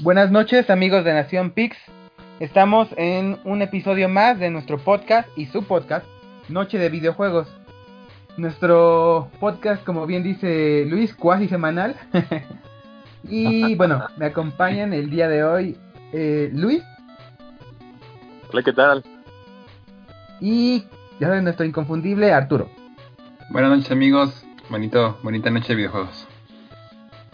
Buenas noches amigos de Nación Pix. Estamos en un episodio más de nuestro podcast y su podcast, Noche de Videojuegos. Nuestro podcast, como bien dice Luis, cuasi semanal. y bueno, me acompañan el día de hoy eh, Luis. Hola, ¿qué tal? Y ya saben, nuestro inconfundible Arturo. Buenas noches amigos, bonito, bonita noche de videojuegos.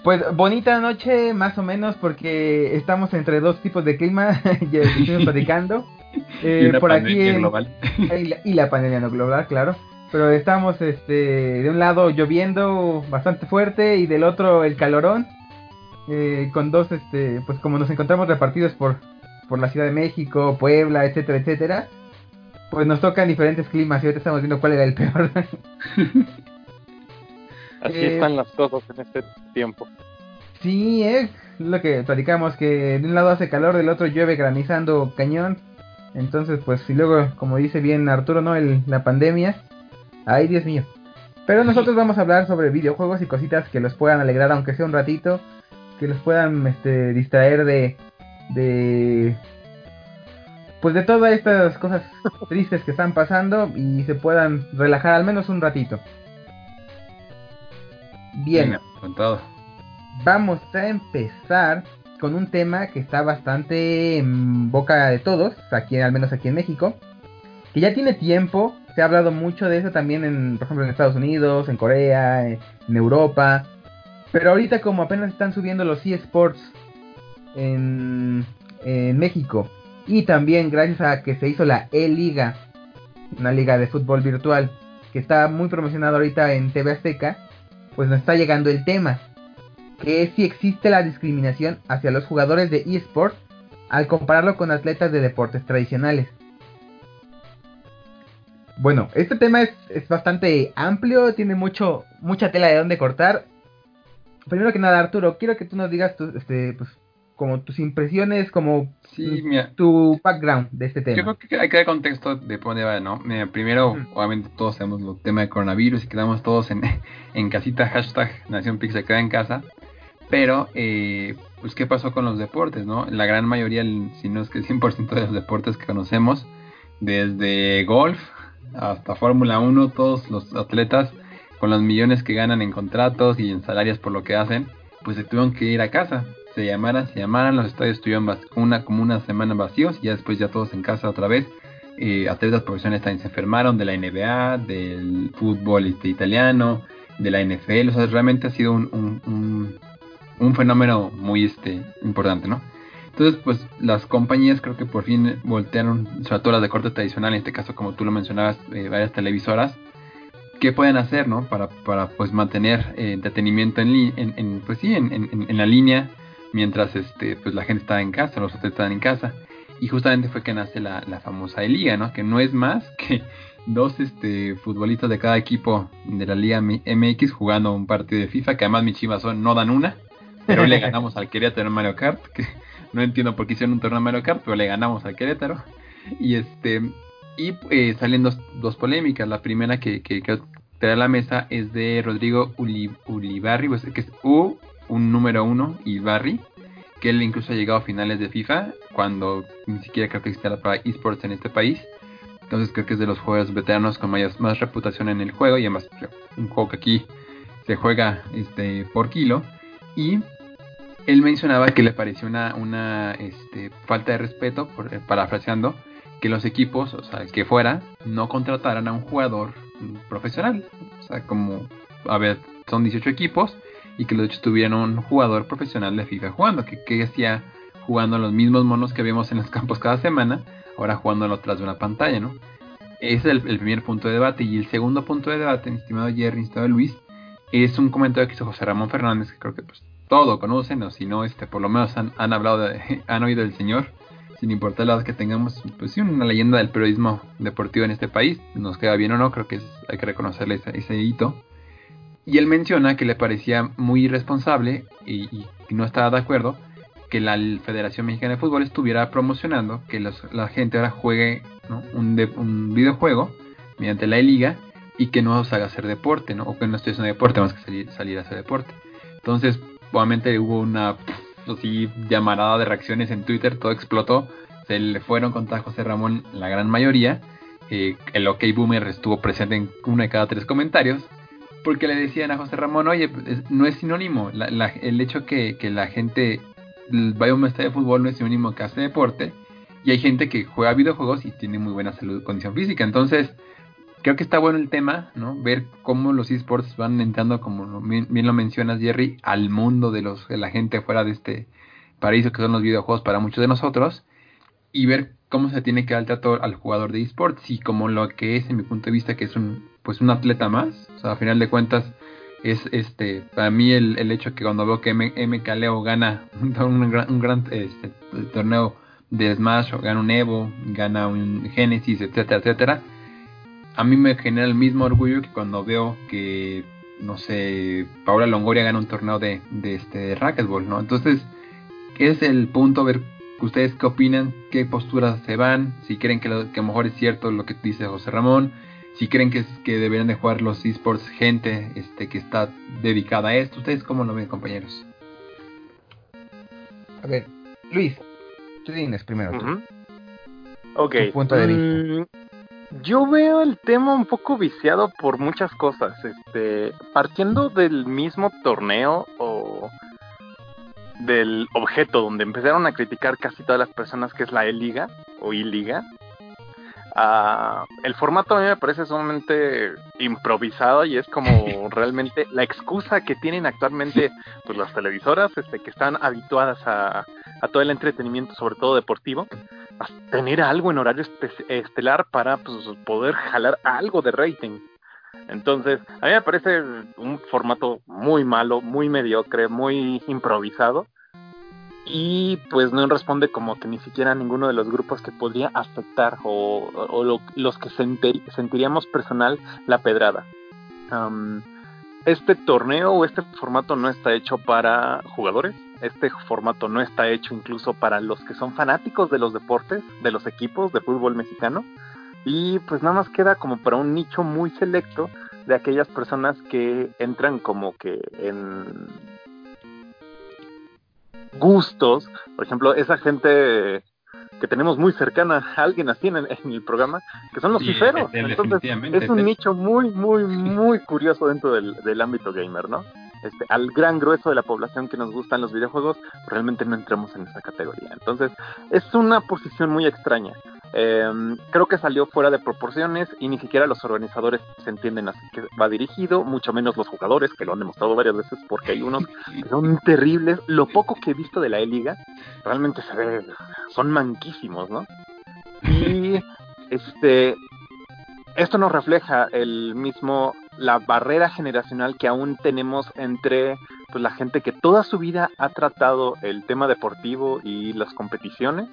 Pues bonita noche, más o menos, porque estamos entre dos tipos de clima, ya estuvimos platicando. Eh, por aquí global. Y, la, pandemia no global, claro. Pero estamos este, de un lado lloviendo bastante fuerte y del otro el calorón. Eh, con dos, este, pues como nos encontramos repartidos por, por la Ciudad de México, Puebla, etcétera, etcétera. Pues nos tocan diferentes climas y ahorita estamos viendo cuál era el peor. Así eh, están las cosas en este tiempo. Sí, es lo que platicamos, que de un lado hace calor, del otro llueve granizando cañón. Entonces, pues, y luego, como dice bien Arturo, ¿no? El, la pandemia. Ay, Dios mío. Pero nosotros vamos a hablar sobre videojuegos y cositas que los puedan alegrar, aunque sea un ratito. Que los puedan este, distraer de, de... Pues de todas estas cosas tristes que están pasando y se puedan relajar al menos un ratito. Bien. Vamos a empezar con un tema que está bastante en boca de todos, aquí al menos aquí en México, que ya tiene tiempo, se ha hablado mucho de eso también en, por ejemplo, en Estados Unidos, en Corea, en, Europa, pero ahorita como apenas están subiendo los eSports en, en México y también gracias a que se hizo la E-Liga, una liga de fútbol virtual que está muy promocionada ahorita en TV Azteca, pues nos está llegando el tema, que es si existe la discriminación hacia los jugadores de eSports al compararlo con atletas de deportes tradicionales. Bueno, este tema es, bastante amplio, tiene mucho, mucha tela de donde cortar. Primero que nada, Arturo, quiero que tú nos digas tu, este, pues, como tus impresiones, como tu background de este tema. Yo creo que hay que dar contexto de por dónde va, ¿no? primero, obviamente todos sabemos el tema de coronavirus y quedamos todos en, en casita, hashtag Nación Pix queda en casa. Pero, eh, pues, ¿qué pasó con los deportes, no? La gran mayoría, si no es que el 100% de los deportes que conocemos, desde golf hasta Fórmula 1, todos los atletas con los millones que ganan en contratos y en salarios por lo que hacen, pues se tuvieron que ir a casa se llamaran, se llamaran, los estadios estuvieron una, como una semana vacíos, y ya después ya todos en casa otra vez. Eh, atletas profesionales también se enfermaron de la NBA, del fútbol este, italiano, de la NFL, o sea, realmente ha sido un, un, un, fenómeno muy este, importante, ¿no? Entonces, pues las compañías creo que por fin voltearon, sobre todo las de corte tradicional, en este caso como tú lo mencionabas, eh, varias televisoras, qué pueden hacer, ¿no? Para, para pues mantener eh, entretenimiento en, en, en, pues sí, en, en, la línea mientras este, pues la gente estaba en casa, los otros estaban en casa. Y justamente fue que nace la, famosa liga, ¿no? Que no es más que dos este, futbolistas de cada equipo de la Liga MX jugando un partido de FIFA, que además mis chivas son, no dan una, pero le ganamos al Querétaro en Mario Kart, que no entiendo por qué hicieron un torneo de Mario Kart, pero le ganamos al Querétaro. Y este y eh, salen dos, dos, polémicas. La primera que, que, que trae a la mesa es de Rodrigo Ulibarri, pues, que es U un número uno, y Barry, que él incluso ha llegado a finales de FIFA, cuando ni siquiera creo que existía para esports en este país. Entonces creo que es de los jugadores veteranos con más, reputación en el juego y además un juego que aquí se juega este, por kilo. Y él mencionaba que le pareció una, una este, falta de respeto, eh, parafraseando, que los equipos, o sea, que fuera, no contrataran a un jugador profesional. O sea, como, a ver, son 18 equipos y que los hechos tuvieran un jugador profesional de FIFA jugando, que, que hacía jugando los mismos monos que vemos en los campos cada semana, ahora jugando tras de una pantalla, ¿no? Ese es el, primer punto de debate. Y el segundo punto de debate, mi estimado Jerry, estimado Luis, es un comentario que hizo José Ramón Fernández, que creo que pues todo conocen, o si no, este, por lo menos han, hablado, han oído del señor, sin importar la edad que tengamos, pues sí, una leyenda del periodismo deportivo en este país, nos queda bien o no, creo que hay que reconocerle ese hito. Y él menciona que le parecía muy irresponsable y, no estaba de acuerdo que la Federación Mexicana de Fútbol estuviera promocionando que la gente ahora juegue un, un, videojuego mediante la liga y que no se haga hacer deporte, ¿no? o que no esté haciendo deporte más que salir, salir a hacer deporte. Entonces, obviamente hubo una así llamarada de reacciones en Twitter, todo explotó. Se le fueron contra José Ramón la gran mayoría. Eh, el OK Boomer estuvo presente en uno de cada tres comentarios. Porque le decían a José Ramón, oye, no es sinónimo. el hecho que, que la gente vaya a un estadio de fútbol no es sinónimo que hace deporte. Y hay gente que juega videojuegos y tiene muy buena salud, condición física. Entonces, creo que está bueno el tema, ¿no? Ver cómo los esports van entrando, como bien, lo mencionas, Jerry, al mundo de, los, de la gente fuera de este paraíso que son los videojuegos para muchos de nosotros. Y ver cómo se tiene que dar el trato al jugador de esports y como lo que es, en mi punto de vista, que es un, pues un atleta más. O sea, a final de cuentas, es este para mí el, el hecho que cuando veo que MK Leo gana un, gran, un gran este, torneo de Smash, o gana un Evo, gana un Genesis, etcétera, etcétera, a mí me genera el mismo orgullo que cuando veo que, no sé, Paula Longoria gana un torneo de, de este racquetball, ¿no? Entonces, es el punto, ver ustedes qué opinan, qué posturas se van, si creen que, lo, que a lo mejor es cierto lo que dice José Ramón, si creen que, que deberían de jugar los esports gente este, que está dedicada a esto. ¿Ustedes cómo lo ven, compañeros? A ver, Luis, tú tienes primero. Ok. punto de vista. Mm, yo veo el tema un poco viciado por muchas cosas. Este, partiendo del mismo torneo o del objeto donde empezaron a criticar casi todas las personas que es la E-Liga o I-Liga, El formato a mí me parece sumamente improvisado y es como realmente la excusa que tienen actualmente pues las televisoras este, que están habituadas a, todo el entretenimiento, sobre todo deportivo, a tener algo en horario estelar para pues, poder jalar algo de rating. Entonces, a mí me parece un formato muy malo, muy mediocre, muy improvisado y pues no responde como que ni siquiera a ninguno de los grupos que podría afectar o, los que sentiríamos personal la pedrada. este torneo o este formato no está hecho para jugadores, este formato no está hecho incluso para los que son fanáticos de los deportes, de los equipos de fútbol mexicano y pues nada más queda como para un nicho muy selecto de aquellas personas que entran como que en gustos. Por ejemplo, esa gente que tenemos muy cercana a alguien así en, el programa, que son los ciferos. Entonces, es un nicho muy, muy, muy curioso dentro del, del ámbito gamer, ¿no? Este, al gran grueso de la población que nos gustan los videojuegos, realmente no entramos en esa categoría. Entonces, es una posición muy extraña. Em, creo que salió fuera de proporciones y ni siquiera los organizadores se entienden así que va dirigido, mucho menos los jugadores, que lo han demostrado varias veces porque hay unos que son terribles. Lo poco que he visto de la E-Liga, realmente se ve, son manquísimos, ¿no? Y este, esto nos refleja el mismo, la barrera generacional que aún tenemos entre pues, la gente que toda su vida ha tratado el tema deportivo y las competiciones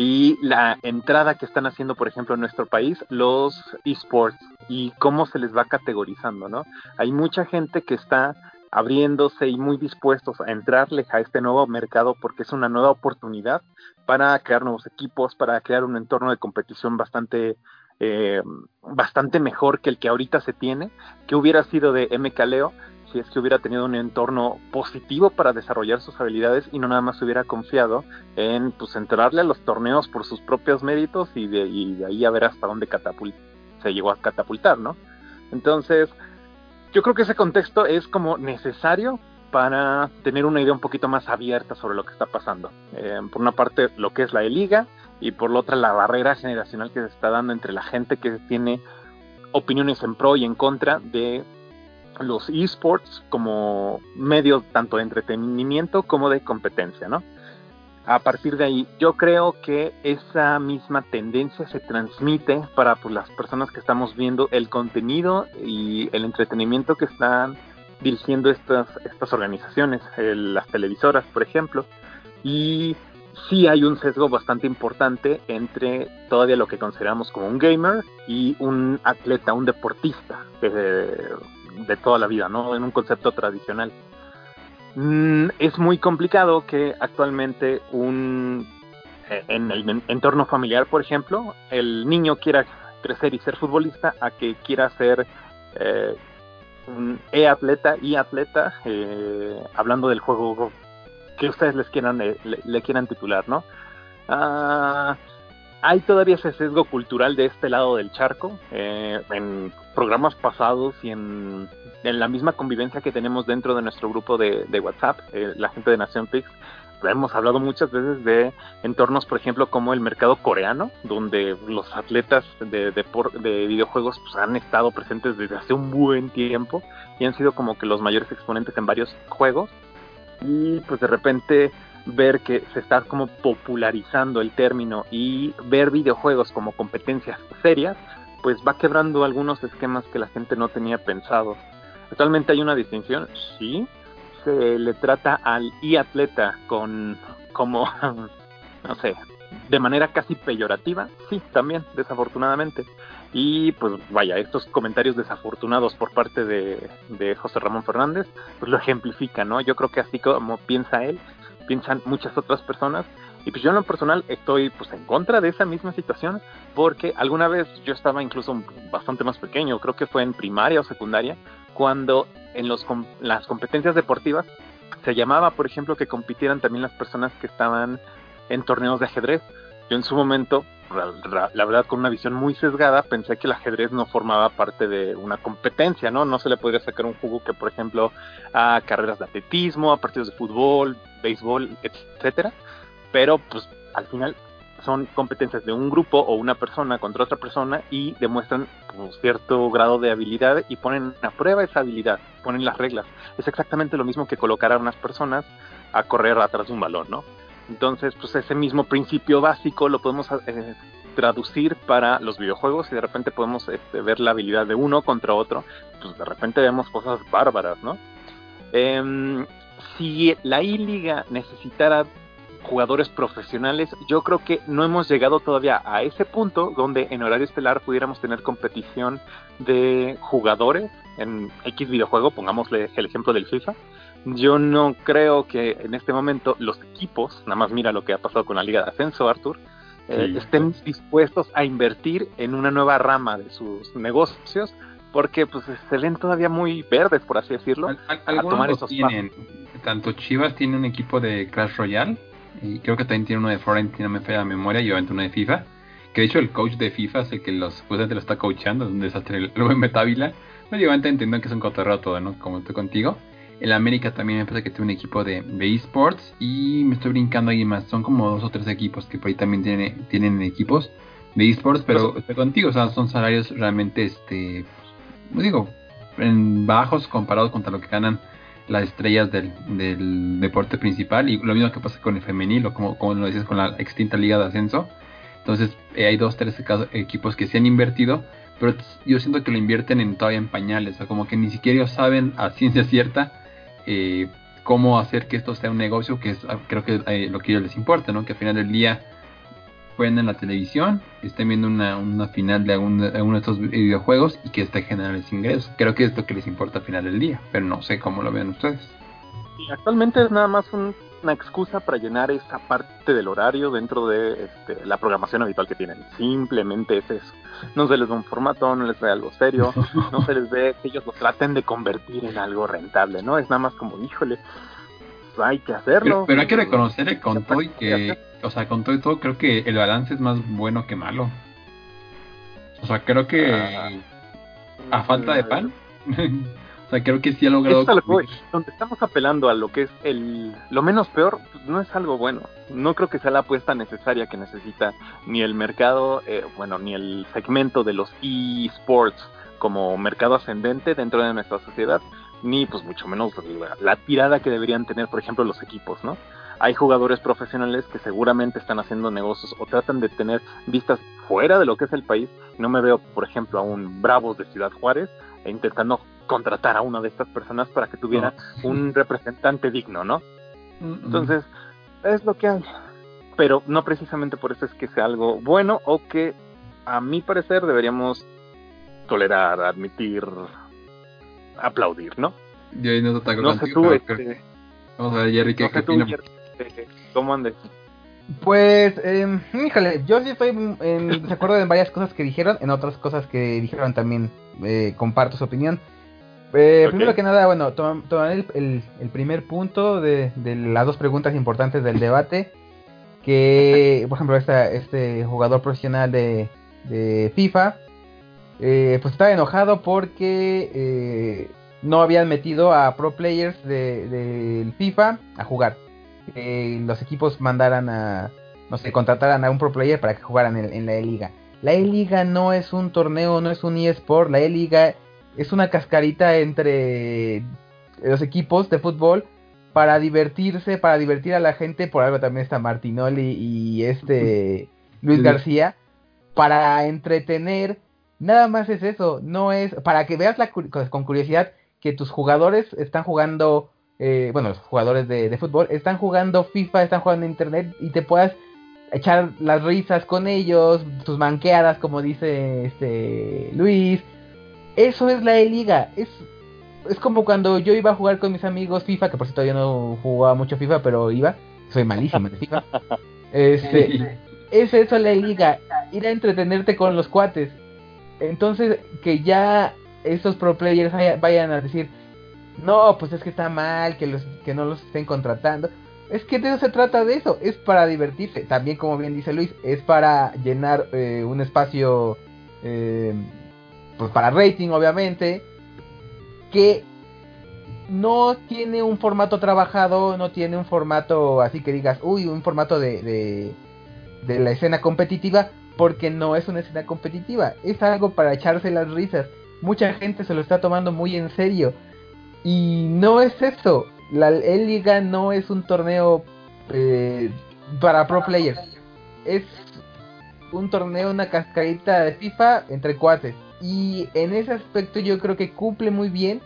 y la entrada que están haciendo, por ejemplo, en nuestro país, los esports y cómo se les va categorizando, ¿no? Hay mucha gente que está abriéndose y muy dispuestos a entrarle a este nuevo mercado porque es una nueva oportunidad para crear nuevos equipos, para crear un entorno de competición bastante eh, bastante mejor que el que ahorita se tiene, que hubiera sido de MKLeo si es que hubiera tenido un entorno positivo para desarrollar sus habilidades y no nada más hubiera confiado en pues entrarle a los torneos por sus propios méritos y de, ahí a ver hasta dónde se llegó a catapultar, ¿no? Entonces, yo creo que ese contexto es como necesario para tener una idea un poquito más abierta sobre lo que está pasando. Eh, por una parte, lo que es la E-Liga y por la otra, la barrera generacional que se está dando entre la gente que tiene opiniones en pro y en contra de los esports como medio tanto de entretenimiento como de competencia, ¿no? A partir de ahí, yo creo que esa misma tendencia se transmite para pues, las personas que estamos viendo el contenido y el entretenimiento que están dirigiendo estas, estas organizaciones, las televisoras, por ejemplo. Y sí hay un sesgo bastante importante entre todavía lo que consideramos como un gamer y un atleta, un deportista. Eh, de toda la vida, ¿no? En un concepto tradicional. Mm, es muy complicado que actualmente un eh, en el entorno familiar, por ejemplo, el niño quiera crecer y ser futbolista a que quiera ser eh, un e-atleta y atleta, eh, hablando del juego que ustedes les quieran, eh, le, quieran titular, ¿no? Ah, hay todavía ese sesgo cultural de este lado del charco. Eh, en programas pasados y en, la misma convivencia que tenemos dentro de nuestro grupo de, WhatsApp, eh, la gente de Nación Pix, hemos hablado muchas veces de entornos, por ejemplo, como el mercado coreano, donde los atletas de, de, videojuegos pues, han estado presentes desde hace un buen tiempo y han sido como que los mayores exponentes en varios juegos. Y pues de repente ver que se está como popularizando el término y ver videojuegos como competencias serias, pues va quebrando algunos esquemas que la gente no tenía pensado. Actualmente hay una distinción, sí, se le trata al y atleta con como no sé, de manera casi peyorativa, sí, también, desafortunadamente. Y pues vaya, estos comentarios desafortunados por parte de, de José Ramón Fernández, pues lo ejemplifican, ¿no? Yo creo que así como piensa él, piensan muchas otras personas. Y pues yo en lo personal estoy pues en contra de esa misma situación porque alguna vez yo estaba incluso bastante más pequeño, creo que fue en primaria o secundaria, cuando en los, las competencias deportivas se llamaba, por ejemplo, que compitieran también las personas que estaban en torneos de ajedrez. Yo en su momento, la verdad con una visión muy sesgada, pensé que el ajedrez no formaba parte de una competencia, ¿no? No se le podría sacar un jugo que, por ejemplo, a carreras de atletismo, a partidos de fútbol, béisbol, etcétera. Pero pues al final son competencias de un grupo o una persona contra otra persona y demuestran pues, cierto grado de habilidad y ponen a prueba esa habilidad, ponen las reglas. Es exactamente lo mismo que colocar a unas personas a correr atrás de un balón, ¿no? Entonces, pues ese mismo principio básico lo podemos eh, traducir para los videojuegos y de repente podemos este, ver la habilidad de uno contra otro, pues de repente vemos cosas bárbaras, ¿no? Em, si la I-Liga necesitara jugadores profesionales, yo creo que no hemos llegado todavía a ese punto donde en horario estelar pudiéramos tener competición de jugadores en X videojuego, pongámosle el ejemplo del FIFA. Yo no creo que en este momento los equipos, nada más mira lo que ha pasado con la Liga de Ascenso, Arthur, eh, estén dispuestos a invertir en una nueva rama de sus negocios porque pues se ven todavía muy verdes, por así decirlo, a tomar esos tienen. Tanto Chivas tiene un equipo de Clash Royale y creo que también tiene uno de Fortnite, no me falla la memoria, y obviamente uno de FIFA. Que de hecho el coach de FIFA es el que los supuestamente lo está coachando, es un desastre el buen Metávila. Pero obviamente entiendo que es un cotorreo todo, ¿no? Como estoy contigo. El América también me parece que tiene un equipo de, esports y me estoy brincando ahí más. Son como dos o tres equipos que por ahí también tiene, tienen equipos de esports, pero estoy contigo, o sea, son salarios realmente, este, digo, en bajos comparados contra lo que ganan las estrellas del, del, deporte principal y lo mismo que pasa con el femenil o como, como lo decías con la extinta liga de ascenso. Entonces eh, hay dos, tres equipos que se han invertido, pero yo siento que lo invierten en todavía en pañales, o como que ni siquiera ellos saben a ciencia cierta eh, cómo hacer que esto sea un negocio, que es ah, creo que eh, lo que ellos les importa, ¿no? Que al final del día en la televisión, estén viendo una, una final de algún, de de estos videojuegos y que esté generando ingresos. Creo que es lo que les importa al final del día, pero no sé cómo lo ven ustedes. Actualmente es nada más una excusa para llenar esa parte del horario dentro de este, la programación habitual que tienen. Simplemente es eso. No se les da un formato, no les ve algo serio, no se les ve que ellos lo traten de convertir en algo rentable, ¿no? Es nada más como, híjole, hay que hacerlo. Pero, hay que reconocerle con todo y que, o sea, con todo y todo, creo que el balance es más bueno que malo. O sea, creo que ah. a falta de pan. o sea, creo que sí ha logrado. donde estamos apelando a lo que es el lo menos peor, pues, no es algo bueno. No creo que sea la apuesta necesaria que necesita ni el mercado, eh, bueno, ni el segmento de los eSports como mercado ascendente dentro de nuestra sociedad ni pues mucho menos la, tirada que deberían tener, por ejemplo, los equipos, ¿no? Hay jugadores profesionales que seguramente están haciendo negocios o tratan de tener vistas fuera de lo que es el país. No me veo, por ejemplo, a un Bravos de Ciudad Juárez e intentando contratar a una de estas personas para que tuviera un representante digno, ¿no? Entonces, es lo que hay. Pero no precisamente por eso es que sea algo bueno o que, a mi parecer, deberíamos tolerar, admitir, aplaudir, ¿no? Yo ahí no te No sé tú, este, Vamos a ver, Jerry, ¿qué, no tú, este, ¿Cómo andes? Pues, eh, híjole, yo sí estoy en desacuerdo en varias cosas que dijeron, en otras cosas que dijeron también eh, comparto su opinión. Eh, primero que nada, bueno, tomar el, primer punto de, las dos preguntas importantes del debate. Que, por ejemplo, este jugador profesional de, FIFA, eh, pues estaba enojado porque eh, no habían metido a pro players del de, FIFA a jugar. los equipos mandaran a, no sé, contrataran a un pro player para que jugaran en, en la E-Liga. La E-Liga no es un torneo, no es un eSport, la E-Liga es una cascarita entre los equipos de fútbol para divertirse, para divertir a la gente, por algo también está Martinoli y este Luis García, para entretener, nada más es eso, no es, para que veas la, con curiosidad que tus jugadores están jugando, eh, bueno, los jugadores de, de, fútbol están jugando FIFA, están jugando Internet y te puedas echar las risas con ellos, tus manqueadas, como dice este Luis, eso es la E-Liga. Es, es como cuando yo iba a jugar con mis amigos FIFA, que por cierto yo no jugaba mucho FIFA, pero iba. Soy malísimo de FIFA. Este, es eso la E-Liga. Ir a entretenerte con los cuates. Entonces, que ya esos pro players vayan a decir, no, pues es que está mal, que, los, que no los estén contratando. Es que eso se trata de eso, es para divertirse. También, como bien dice Luis, es para llenar eh, un espacio eh, pues para rating obviamente, que no tiene un formato trabajado, no tiene un formato así que digas, uy, un formato de, de, de, la escena competitiva, porque no es una escena competitiva, es algo para echarse las risas. Mucha gente se lo está tomando muy en serio. Y no es eso, la E-Liga no es un torneo eh, para pro players, es un torneo, una cascarita de FIFA entre cuates. Y en ese aspecto yo creo que cumple muy bien.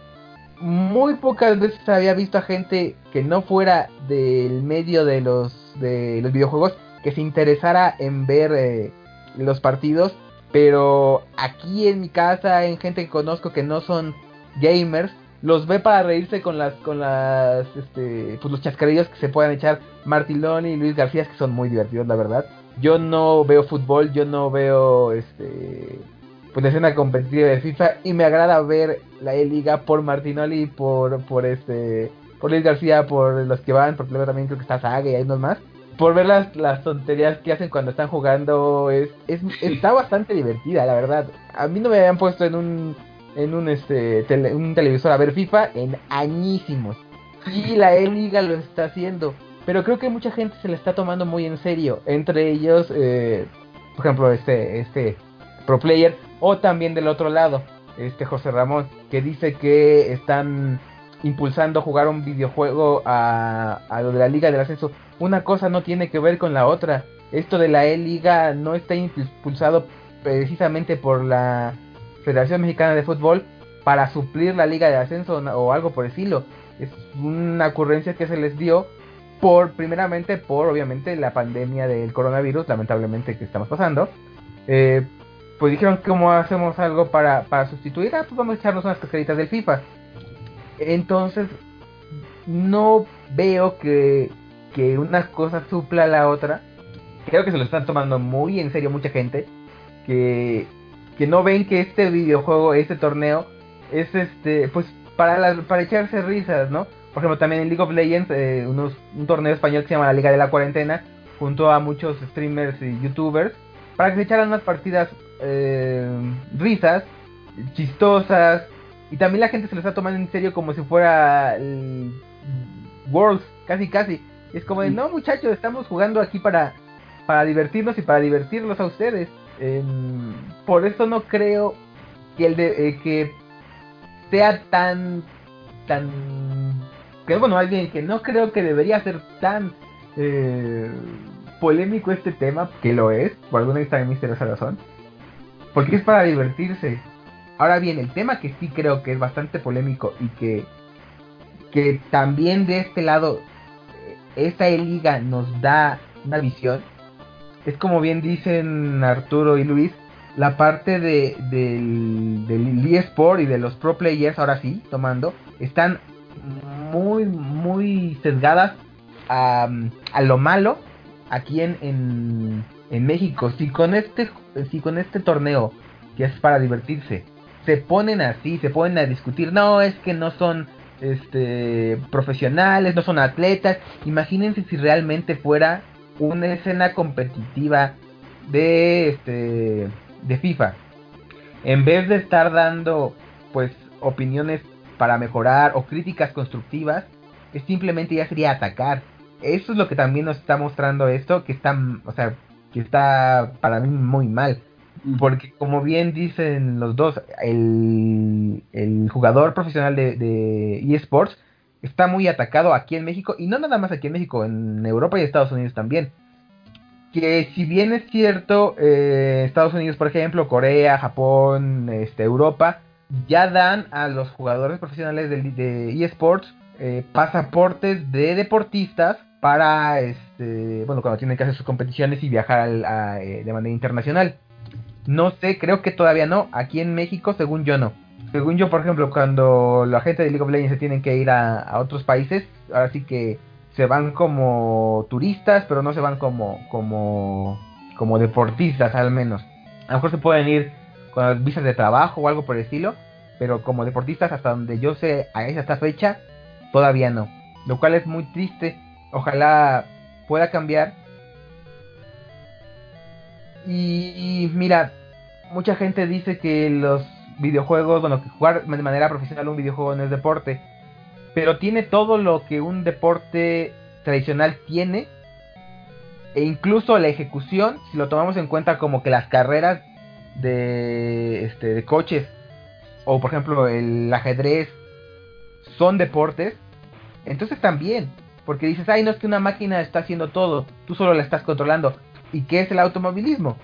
Muy pocas veces había visto a gente que no fuera del medio de los, de los videojuegos que se interesara en ver eh, los partidos. Pero aquí en mi casa, en gente que conozco que no son gamers, los ve para reírse con las, con las, este, pues los chascarillos que se puedan echar Martilón y Luis García, que son muy divertidos, la verdad. Yo no veo fútbol, yo no veo, este, pues escena competitiva de FIFA y me agrada ver la E-Liga por Martinoli, por por este por Luis García, por los que van, porque luego también creo que está Saga y hay unos más. Por ver las, las tonterías que hacen cuando están jugando, es, es está bastante divertida, la verdad. A mí no me habían puesto en un en un este un televisor a ver FIFA en añísimos. Y la E-Liga lo está haciendo. Pero creo que mucha gente se le está tomando muy en serio. Entre ellos, eh, por ejemplo, este, este Pro Player o también del otro lado, este José Ramón, que dice que están impulsando jugar un videojuego a, a lo de la Liga del Ascenso. Una cosa no tiene que ver con la otra. Esto de la E-Liga no está impulsado precisamente por la Federación Mexicana de Fútbol para suplir la Liga de Ascenso o algo por el estilo. Es una ocurrencia que se les dio por, primeramente, por obviamente la pandemia del coronavirus, lamentablemente que estamos pasando. Eh, pues dijeron cómo hacemos algo para, para sustituir, ah, pues vamos a echarnos unas cascaritas del FIFA. Entonces, no veo que, que una cosa supla a la otra. Creo que se lo están tomando muy en serio mucha gente. Que, que no ven que este videojuego, este torneo, es este, pues para, para echarse risas, ¿no? Por ejemplo, también en League of Legends, eh, un torneo español que se llama la Liga de la Cuarentena, junto a muchos streamers y youtubers, para que se echaran unas partidas eh, risas, chistosas, y también la gente se lo está tomando en serio como si fuera Worlds, casi casi. Es como de, no muchachos, estamos jugando aquí para, para divertirnos y para divertirlos a ustedes. Em, por eso no creo que el de, eh, que sea tan tan que bueno más bien que no creo que debería ser tan eh, polémico este tema que lo es por alguna extraña misteriosa razón porque es para divertirse. Ahora bien, el tema que sí creo que es bastante polémico y que, que también de este lado esta liga nos da una visión, es como bien dicen Arturo y Luis, la parte de, del, del eSport y de los pro players, ahora sí, tomando, están muy, muy sesgadas a, a lo malo aquí en, en, en México. Si con este si con este torneo que es para divertirse se ponen así, se ponen a discutir, no, es que no son este profesionales, no son atletas. Imagínense si realmente fuera una escena competitiva de este de FIFA. En vez de estar dando pues opiniones para mejorar o críticas constructivas, es simplemente ya sería atacar. Eso es lo que también nos está mostrando esto, que está, o sea, que está para mí muy mal. Porque como bien dicen los dos, el, el jugador profesional de, de, eSports está muy atacado aquí en México, y no nada más aquí en México, en Europa y Estados Unidos también. Que si bien es cierto, eh, Estados Unidos, por ejemplo, Corea, Japón, este, Europa, ya dan a los jugadores profesionales de, de eSports eh, pasaportes de deportistas para, este, bueno, cuando tienen que hacer sus competiciones y viajar eh, de manera internacional. No sé, creo que todavía no. Aquí en México, según yo, no. Según yo, por ejemplo, cuando la gente de League of Legends se tienen que ir a, otros países, ahora sí que se van como turistas, pero no se van como, como, como deportistas al menos. A lo mejor se pueden ir con visas de trabajo o algo por el estilo, pero como deportistas hasta donde yo sé a esta fecha todavía no, lo cual es muy triste. Ojalá pueda cambiar. Y, mira, mucha gente dice que los videojuegos, bueno, que jugar de manera profesional un videojuego no es deporte, pero tiene todo lo que un deporte tradicional tiene e incluso la ejecución, si lo tomamos en cuenta como que las carreras de, este, de coches o por ejemplo el ajedrez son deportes, entonces también, porque dices, ay, no es que una máquina está haciendo todo, tú solo la estás controlando. ¿Y qué es el automovilismo?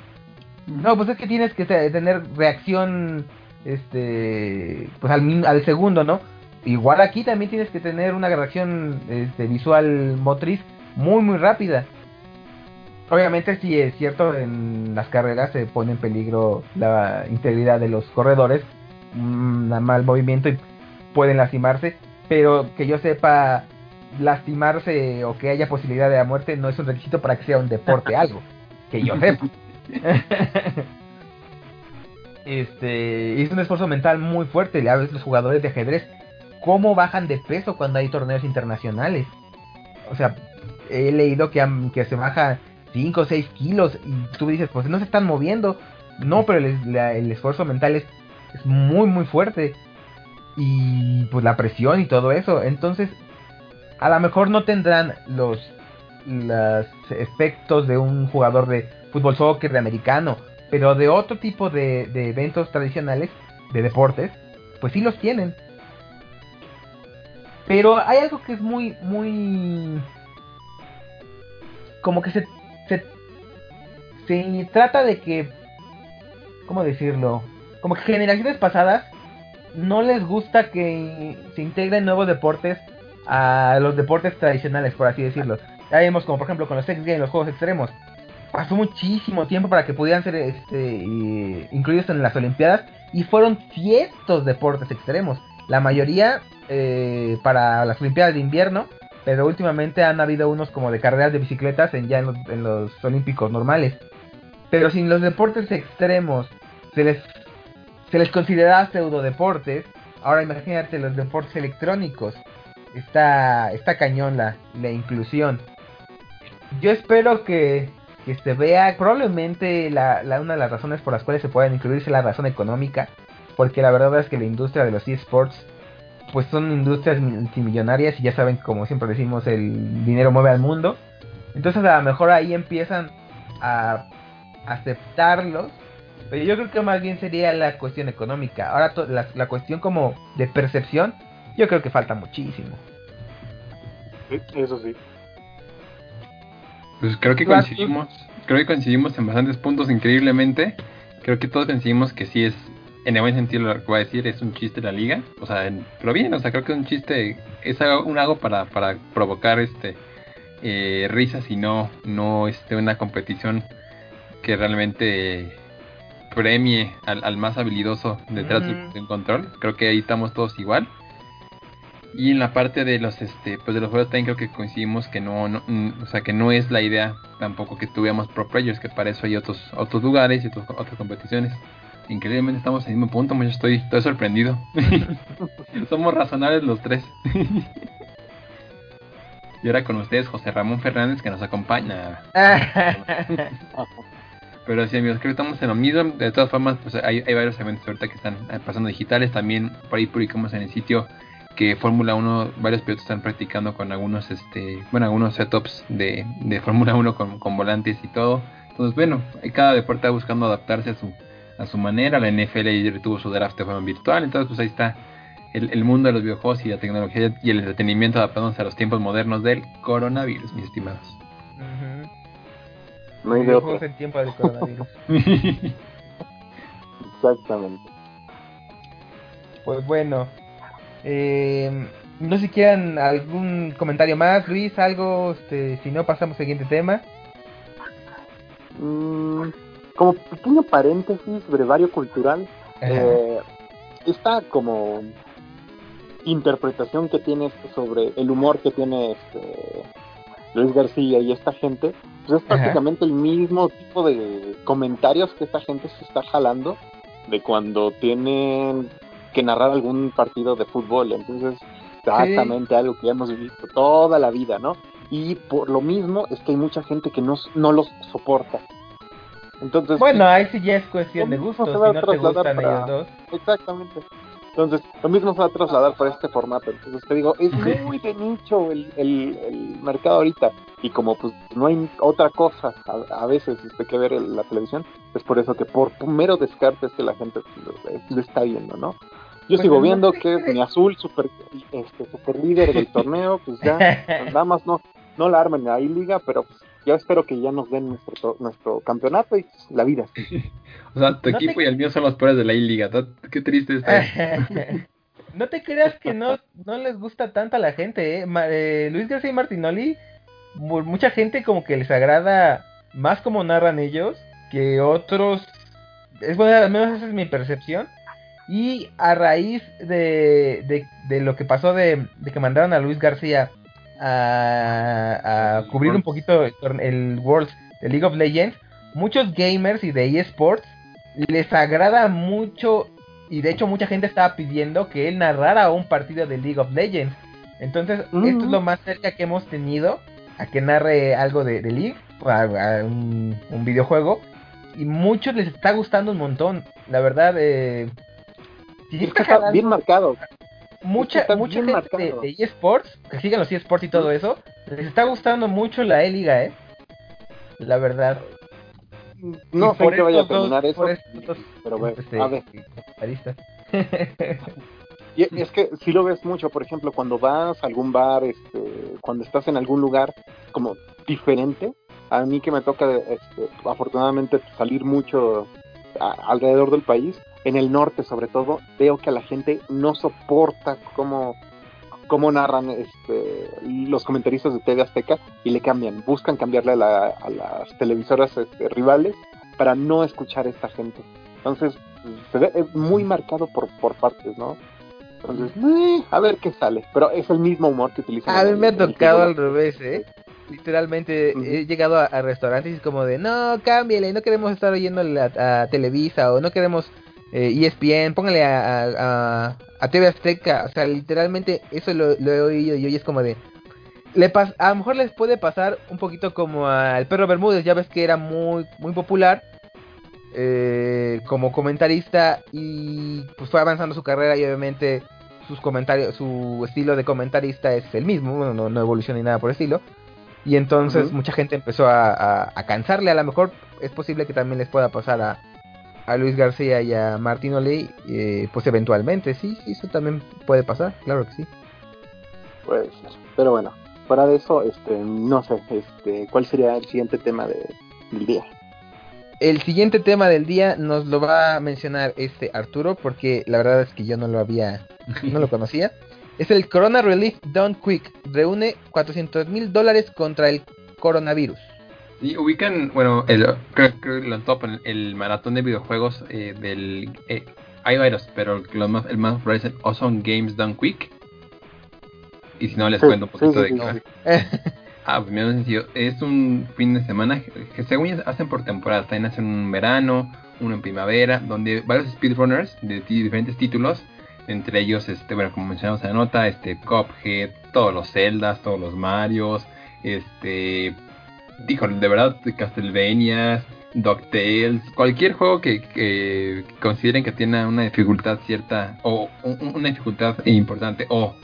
No, pues es que tienes que tener reacción este pues al, al segundo, ¿no? Igual aquí también tienes que tener una reacción este, visual motriz muy muy rápida. Obviamente sí es cierto, en las carreras se pone en peligro la integridad de los corredores, un mal movimiento y pueden lastimarse, pero que yo sepa lastimarse o que haya posibilidad de la muerte no es un requisito para que sea un deporte algo que yo sepa. Este es un esfuerzo mental muy fuerte a los jugadores de ajedrez cómo bajan de peso cuando hay torneos internacionales o sea he leído que, que se baja 5 o 6 kilos y tú dices pues no se están moviendo no pero el, el esfuerzo mental es, es muy muy fuerte y pues la presión y todo eso. Entonces, a lo mejor no tendrán los, los efectos de un jugador de fútbol soccer, de americano, pero de otro tipo de, eventos tradicionales, de deportes, pues sí los tienen. Pero hay algo que es muy, muy... Como que se, se, se trata de que... ¿Cómo decirlo? Como que generaciones pasadas no les gusta que se integren nuevos deportes a los deportes tradicionales, por así decirlo. Ya vemos como por ejemplo con los X Games, los juegos extremos. Pasó muchísimo tiempo para que pudieran ser este, incluidos en las Olimpiadas y fueron cientos deportes extremos. La mayoría eh, para las Olimpiadas de invierno, pero últimamente han habido unos como de carreras de bicicletas en, ya en los, en los Olímpicos normales. Pero sin los deportes extremos se les se les considera pseudo deportes. Ahora imagínate los deportes electrónicos. Está, está cañón la, la inclusión. Yo espero que, que se vea, probablemente la, la, una de las razones por las cuales se pueden incluir es la razón económica. Porque la verdad es que la industria de los esports pues son industrias multimillonarias y ya saben como siempre decimos el dinero mueve al mundo. Entonces a lo mejor ahí empiezan a aceptarlos pero yo creo que más bien sería la cuestión económica. Ahora la, cuestión como de percepción, yo creo que falta muchísimo. eso sí. Pues creo que coincidimos, creo que coincidimos en bastantes puntos increíblemente. Creo que todos coincidimos que sí es, en el buen sentido lo que voy a decir, es un chiste la liga. O sea, pero bien, o sea, creo que es un chiste, es un algo para, para provocar este eh, risas y no, no este, una competición que realmente premie al, más habilidoso detrás del, control. Creo que ahí estamos todos igual. Y en la parte de los este pues de los juegos también creo que coincidimos que no, mm, o sea que no es la idea tampoco que tuviéramos pro players, que para eso hay otros otros lugares y otras competiciones. increíblemente estamos en el mismo punto, yo estoy, estoy sorprendido. Somos razonables los tres. y ahora con ustedes José Ramón Fernández que nos acompaña. Pero sí, amigos, creo que estamos en lo mismo. De todas formas, pues hay, hay varios eventos ahorita que están eh, pasando digitales. También por ahí publicamos en el sitio que Fórmula 1, varios pilotos están practicando con algunos, este, bueno, algunos setups de, de Fórmula 1 con, con, volantes y todo. Entonces, bueno, cada deporte está buscando adaptarse a su, a su manera. La NFL tuvo su draft de forma virtual. Entonces, pues ahí está el, el, mundo de los videojuegos y la tecnología y el entretenimiento adaptándose a los tiempos modernos del coronavirus, mis estimados. No hay de otro. en tiempo del coronavirus. Exactamente. Pues bueno. Eh, no sé si quieran algún comentario más, Luis, algo, este, si no pasamos al siguiente tema. Mm, como pequeño paréntesis, brevario cultural, eh, esta como interpretación que tienes sobre el humor que tiene este Luis García y esta gente, pues es prácticamente el mismo tipo de comentarios que esta gente se está jalando de cuando tienen que narrar algún partido de fútbol. Entonces, exactamente algo que ya hemos visto toda la vida, ¿no? Y por lo mismo es que hay mucha gente que no, no los soporta. Entonces, bueno, ahí sí ya es cuestión de gusto, si no te gustan ellos dos. Exactamente. Entonces, lo mismo se va a trasladar por este formato. Entonces, te digo, es muy de nicho el, el, mercado ahorita. Y como pues no hay otra cosa a, veces este, que ver en la televisión, es por eso que por mero descarte es que la gente lo, está viendo, ¿no? Yo pues sigo viendo que es mi azul super, este, super líder del torneo, pues ya, nada más no, no la armen ahí liga, pero pues yo espero que ya nos den nuestro, nuestro campeonato y la vida. o sea, tu equipo y el mío son los peores de la I-Liga. Qué triste está. no te creas que no, no les gusta tanto a la gente. ¿eh? eh Luis García y Martinoli, mucha gente como que les agrada más como narran ellos que otros. Es bueno, al menos esa es mi percepción. Y a raíz de, de, de lo que pasó de, de que mandaron a Luis García a, cubrir un poquito el, World de League of Legends, muchos gamers y de eSports les agrada mucho y de hecho mucha gente estaba pidiendo que él narrara un partido de League of Legends. Entonces, esto es lo más cerca que hemos tenido a que narre algo de, League, a, un, videojuego. Y muchos les está gustando un montón. La verdad, eh, está bien marcado mucha, mucha gente de, eSports, que siguen los eSports y todo eso, les está gustando mucho la E-Liga, ¿eh? La verdad. No sé qué vaya a terminar eso, pero bueno, este, a ver. y es que si lo ves mucho, por ejemplo, cuando vas a algún bar, este, cuando estás en algún lugar como diferente, a mí que me toca este, afortunadamente salir mucho alrededor del país, en el norte sobre todo, veo que a la gente no soporta cómo, cómo narran este, los comentaristas de TV Azteca y le cambian, buscan cambiarle a, las televisoras este, rivales para no escuchar a esta gente. Entonces, se ve muy marcado por, por partes, ¿no? Entonces, eh, a ver qué sale. Pero es el mismo humor que utilizan. A mí me ha tocado al revés, ¿eh? Literalmente he llegado a, restaurantes y como de, no, cámbiale, no queremos estar oyendo a, a Televisa o no queremos eh, ESPN, póngale a, a, TV Azteca, o sea, literalmente eso lo, he oído y hoy es como de... Le a lo mejor les puede pasar un poquito como al Perro Bermúdez, ya ves que era muy, muy popular eh, como comentarista y pues fue avanzando su carrera y obviamente sus comentarios, su estilo de comentarista es el mismo, bueno, no, no evoluciona ni nada por estilo. Y entonces mucha gente empezó a, a, cansarle, a lo mejor es posible que también les pueda pasar a, a Luis García y a Martín Oley, eh, pues eventualmente, sí, sí, eso también puede pasar, claro que sí. Pues, pero bueno, fuera de eso, este, no sé, este, ¿cuál sería el siguiente tema de, del día? El siguiente tema del día nos lo va a mencionar este Arturo, porque la verdad es que yo no lo había, no lo conocía. Es el Corona Relief Done Quick, reúne 400 mil dólares contra el coronavirus. Y ubican, bueno, el, creo, que lo top el maratón de videojuegos eh, del... Eh, hay varios, pero lo más, el más es el Awesome Games Done Quick. Y si no, les cuento un poquito de... Ah, pues mira, sencillo. Es un fin de semana que según hacen por temporada. También hacen un verano, uno en primavera, donde varios speedrunners de diferentes títulos, entre ellos, este, bueno, como mencionamos en la nota, este, Cuphead, todos los Zeldas, todos los Marios, este, dijo, de verdad, Castlevania, DuckTales, cualquier juego que, consideren que tiene una dificultad cierta o una dificultad importante o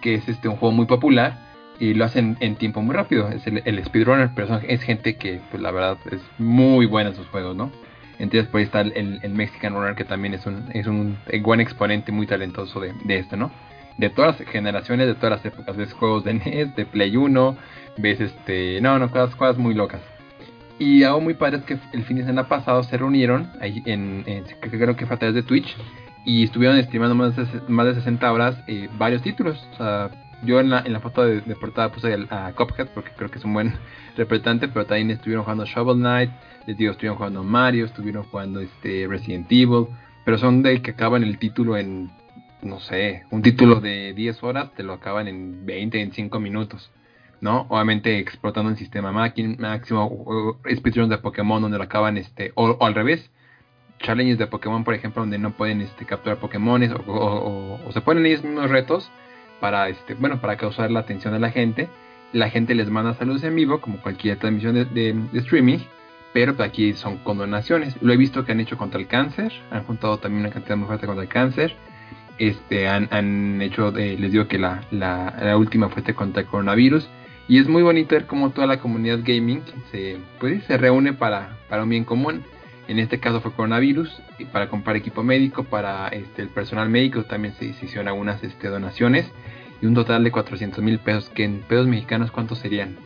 que es este un juego muy popular y lo hacen en tiempo muy rápido. Es el, speedrunner, pero es gente que, pues la verdad, es muy buena en sus juegos, ¿no? Entonces por ahí está el, el, Mexican Runner, que también es un, es un buen exponente muy talentoso de, de esto, ¿no? De todas las generaciones, de todas las épocas. Ves juegos de NES, de Play 1, ves este... No, no, cosas, cosas muy locas. Y algo muy padre es que el fin de semana pasado se reunieron, ahí en, creo que fue a través de Twitch, y estuvieron estimando más de, más de 60 horas eh, varios títulos. O sea, yo en la, en la foto de, portada puse a Cuphead porque creo que es un buen representante, pero también estuvieron jugando Shovel Knight, les digo, estuvieron jugando Mario, estuvieron jugando este Resident Evil, pero son de que acaban el título en, no sé, un título de 10 horas, te lo acaban en 20, en 5 minutos. ¿no? Obviamente explotando el sistema máximo, speedruns de Pokémon donde lo acaban, este, o, al revés, challenges de Pokémon, por ejemplo, donde no pueden este, capturar Pokémon o, se ponen ellos mismos retos para este bueno para causar la atención de la gente la gente les manda saludos en vivo como cualquier transmisión de, streaming pero pues, aquí son con donaciones lo he visto que han hecho contra el cáncer han juntado también una cantidad muy fuerte contra el cáncer este han, han hecho eh, les digo que la, la, última fue este contra el coronavirus. Y es muy bonito ver cómo toda la comunidad gaming se pues se reúne para para un bien común. En este caso fue coronavirus y para comprar equipo médico para este, el personal médico también se, hicieron algunas este, donaciones. Y un total de 400 mil pesos que en pesos mexicanos cuántos serían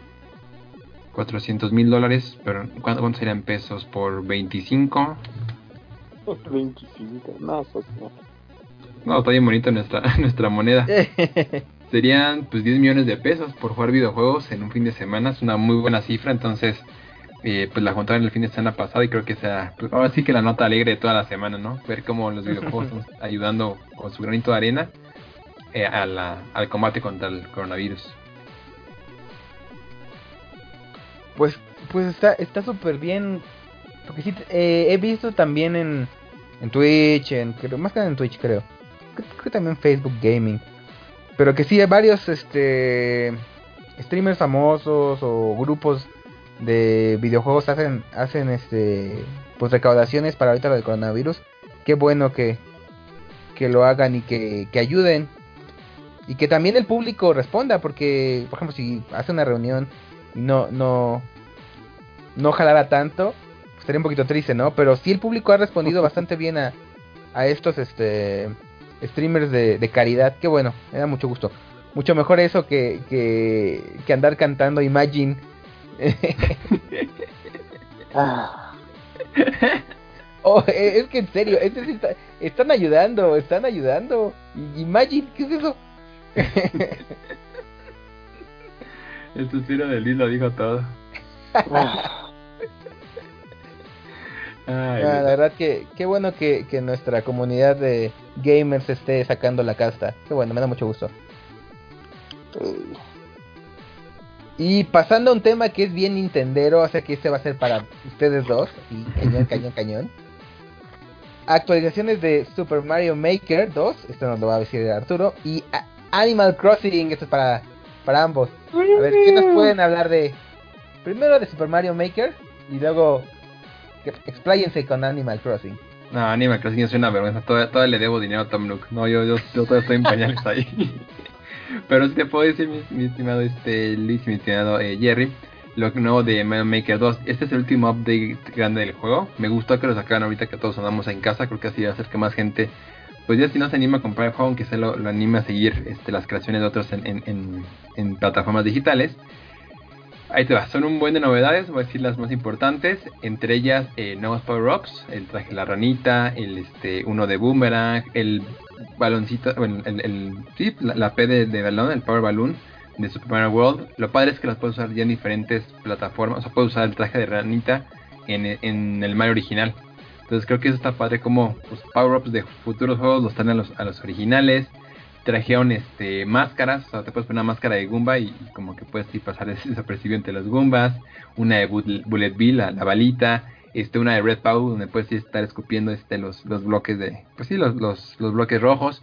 400 mil dólares pero ¿cuántos serían pesos por 25 25 no pues no está bien bonito nuestra nuestra moneda serían pues 10 millones de pesos por jugar videojuegos en un fin de semana es una muy buena cifra entonces eh, pues la juntaron el fin de semana pasado y creo que sea, pues ahora sí que la nota alegre de toda la semana, ¿no? Ver cómo los videojuegos están ayudando con su granito de arena eh, al combate contra el coronavirus. Pues, pues está está súper bien, porque sí, eh, he visto también en, en Twitch, en, creo, más que en Twitch creo, creo, que también Facebook Gaming, pero que sí hay varios este streamers famosos o grupos de videojuegos hacen hacen este pues recaudaciones para ahorita lo del coronavirus. Qué bueno que, que lo hagan y que, que ayuden. Y que también el público responda, porque, por ejemplo, si hace una reunión y no, no, no jalara tanto, pues sería un poquito triste, ¿no? Pero sí el público ha respondido bastante bien a, a estos este streamers de, de caridad. Qué bueno, me da mucho gusto. Mucho mejor eso que, que, que andar cantando Imagine oh, eh, es que en serio, están ayudando, están ayudando. Imagine, ¿qué es eso? El suspiro de Liz lo dijo todo. Ah, la verdad que qué bueno que, que nuestra comunidad de gamers esté sacando la casta. Qué bueno, me da mucho gusto. Y pasando a un tema que es bien nintendero, o sea que este va a ser para ustedes dos, y cañón, cañón, cañón. Actualizaciones de Super Mario Maker 2, esto nos lo va a decir Arturo, y Animal Crossing, esto es para, para ambos. A ver, ¿qué nos pueden hablar de... Primero de Super Mario Maker, y luego expláyense con Animal Crossing. No, Animal Crossing es una vergüenza, todavía, le debo dinero a Tom Nook. No, yo, yo, yo todavía estoy en pañales ahí. Pero si te puedo decir, mi, estimado este, mi estimado eh, Jerry, lo nuevo de Mario Maker 2. Este es el último update grande del juego. Me gustó que lo sacaran ahorita que todos andamos en casa. Creo que así va a hacer que más gente, pues ya si no se anima a comprar el juego, aunque se lo, anime a seguir este, las creaciones de otros en, plataformas digitales. Ahí te va, son un buen de novedades, voy a decir las más importantes, entre ellas eh, nuevos power-ups, el traje de la ranita, el este uno de boomerang, el baloncito, bueno, el, el, sí, la, P de, balón, el Power Balloon de Super Mario World. Lo padre es que las puedes usar ya en diferentes plataformas. O sea, puedes usar el traje de ranita en, en el Mario original. Entonces creo que eso está padre como pues, power-ups de futuros juegos los traen a los, a los originales. Trajeron este máscaras, o sea, te puedes poner una máscara de Goomba y, como que puedes pasar desapercibido entre los Goombas, una de Bullet Bill, la, balita, este, una de Red Pow, donde puedes estar escupiendo este, los, los bloques de, pues sí, los, los, los bloques rojos.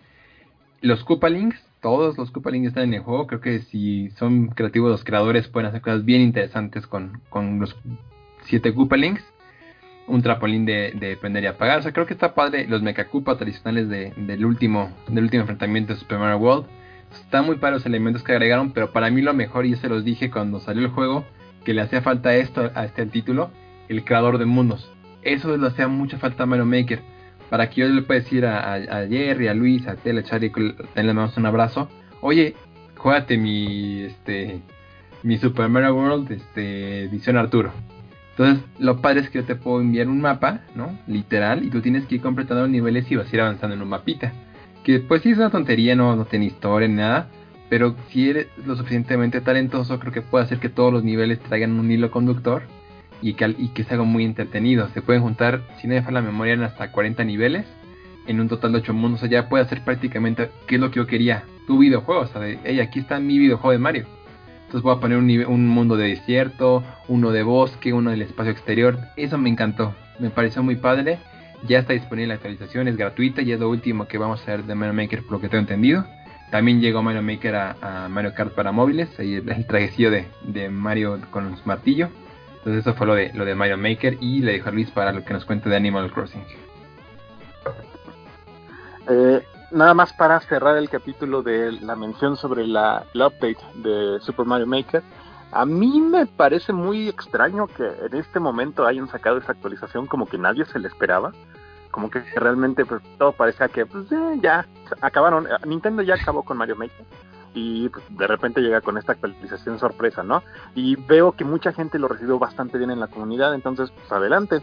Los Koopalings, todos los Koopalings están en el juego, creo que si son creativos los creadores pueden hacer cosas bien interesantes con, con los siete Koopalings un trapolín de, de, prender y apagar. O sea, creo que está padre los Mechacupa tradicionales de, del, último, del último enfrentamiento de Super Mario World. Están muy padres los elementos que agregaron, pero para mí lo mejor, y yo se los dije cuando salió el juego, que le hacía falta esto a este título, el creador de mundos. Eso le hacía mucha falta a Mario Maker. Para que yo le pueda decir a, Jerry, a Luis, a Tele, a Charlie, le damos un abrazo. Oye, juégate mi, este, mi Super Mario World, este, edición Arturo entonces, lo padre es que yo te puedo enviar un mapa, ¿no? Literal, y tú tienes que ir completando los niveles y vas a ir avanzando en un mapita. Que pues sí es una tontería, no, no tiene historia ni nada. Pero si eres lo suficientemente talentoso, creo que puede hacer que todos los niveles traigan un hilo conductor y que, y que algo muy entretenido. Se pueden juntar, si no me la memoria, en hasta 40 niveles en un total de 8 mundos. O sea, ya puede hacer prácticamente qué es lo que yo quería. Tu videojuego, o sea, de, hey, aquí está mi videojuego de Mario entonces voy a poner un, un mundo de desierto, uno de bosque, uno del espacio exterior. Eso me encantó, me pareció muy padre. Ya está disponible la actualización, es gratuita y es lo último que vamos a hacer de Mario Maker por lo que tengo entendido. También llegó Mario Maker a, Mario Kart para móviles, ahí el, trajecillo de, Mario con los martillo. Entonces eso fue lo de, lo de Mario Maker y le dejo a Luis para lo que nos cuente de Animal Crossing. Eh, nada más para cerrar el capítulo de la mención sobre la, update de Super Mario Maker, a mí me parece muy extraño que en este momento hayan sacado esa actualización como que nadie se le esperaba. Como que realmente pues todo parecía que pues eh, ya acabaron, Nintendo ya acabó con Mario Maker y pues, de repente llega con esta actualización sorpresa, ¿no? Y veo que mucha gente lo recibió bastante bien en la comunidad, entonces pues adelante.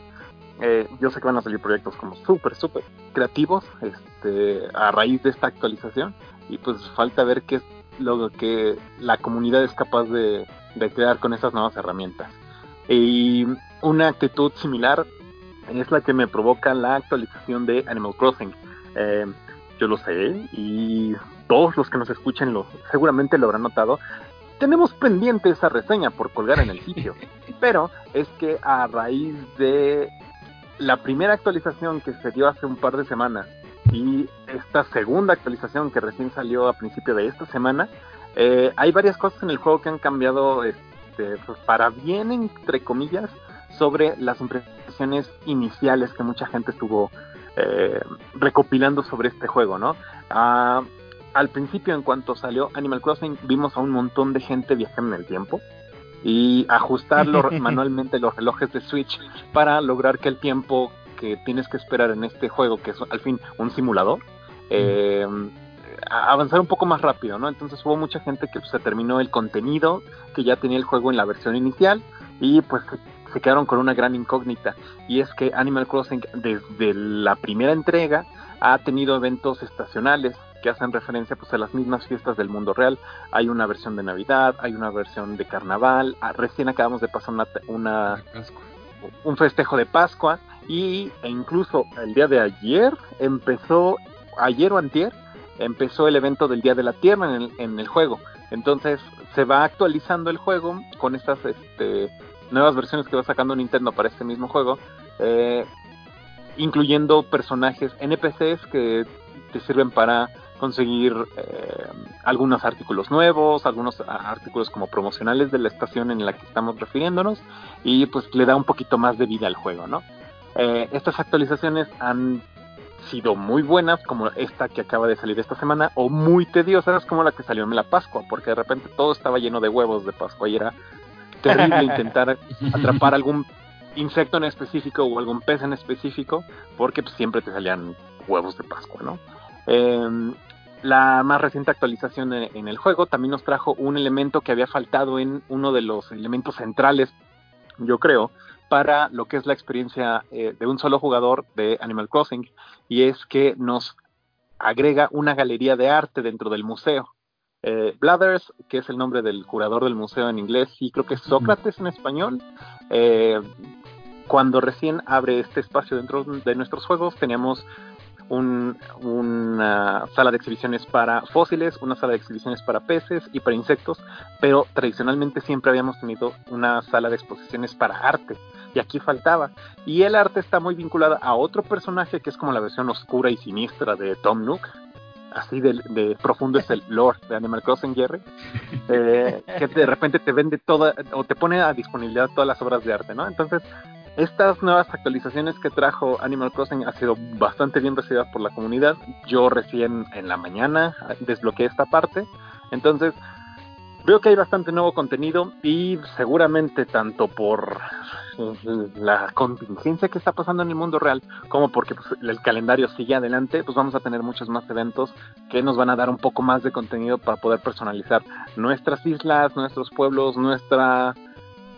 Eh, yo sé que van a salir proyectos como súper, súper creativos este, a raíz de esta actualización y pues falta ver qué es lo que la comunidad es capaz de, crear con esas nuevas herramientas. Y una actitud similar es la que me provoca la actualización de Animal Crossing. Eh, yo lo sé y todos los que nos escuchen lo, seguramente lo habrán notado. Tenemos pendiente esa reseña por colgar en el sitio, pero es que a raíz de la primera actualización que se dio hace un par de semanas y esta segunda actualización que recién salió a principio de esta semana, eh, hay varias cosas en el juego que han cambiado este, pues, para bien, entre comillas, sobre las impresiones iniciales que mucha gente estuvo eh, recopilando sobre este juego, ¿no? Ah, al principio, en cuanto salió Animal Crossing, vimos a un montón de gente viajando en el tiempo y ajustar manualmente los relojes de Switch para lograr que el tiempo que tienes que esperar en este juego, que es al fin un simulador, eh, avanzar un poco más rápido, ¿no? Entonces hubo mucha gente que se terminó el contenido que ya tenía el juego en la versión inicial y pues se quedaron con una gran incógnita y es que Animal Crossing desde la primera entrega ha tenido eventos estacionales que hacen referencia pues a las mismas fiestas del mundo real. Hay una versión de Navidad, hay una versión de Carnaval, ah, recién acabamos de pasar una, un festejo de Pascua y e incluso el día de ayer empezó, ayer o antier, empezó el evento del Día de la Tierra en el, en el juego. Entonces se va actualizando el juego con estas este, nuevas versiones que va sacando Nintendo para este mismo juego. Eh, incluyendo personajes NPCs que te sirven para conseguir eh, algunos artículos nuevos, algunos artículos como promocionales de la estación en la que estamos refiriéndonos y pues le da un poquito más de vida al juego, ¿no? Eh, estas actualizaciones han sido muy buenas como esta que acaba de salir esta semana o muy tediosas como la que salió en la Pascua porque de repente todo estaba lleno de huevos de Pascua y era terrible intentar atrapar algún insecto en específico o algún pez en específico, porque pues, siempre te salían huevos de Pascua, ¿no? Em, la más reciente actualización en, el juego también nos trajo un elemento que había faltado en uno de los elementos centrales, yo creo, para lo que es la experiencia eh, de un solo jugador de Animal Crossing, y es que nos agrega una galería de arte dentro del museo. Eh, Blathers, que es el nombre del curador del museo en inglés, y creo que es Sócrates en español, eh, cuando recién abre este espacio dentro de nuestros juegos, teníamos una sala de exhibiciones para fósiles, una sala de exhibiciones para peces y para insectos, pero tradicionalmente siempre habíamos tenido una sala de exposiciones para arte y aquí faltaba. Y el arte está muy vinculado a otro personaje que es como la versión oscura y siniestra de Tom Nook, así de, profundo es el lore de Animal Crossing, Jerry, eh, que de repente te vende toda, o te pone a disponibilidad todas las obras de arte, ¿no? Entonces, estas nuevas actualizaciones que trajo Animal Crossing ha sido bastante bien recibidas por la comunidad. Yo recién en la mañana desbloqueé esta parte. Entonces, veo que hay bastante nuevo contenido y seguramente tanto por la contingencia que está pasando en el mundo real como porque pues, el calendario sigue adelante, pues vamos a tener muchos más eventos que nos van a dar un poco más de contenido para poder personalizar nuestras islas, nuestros pueblos, nuestra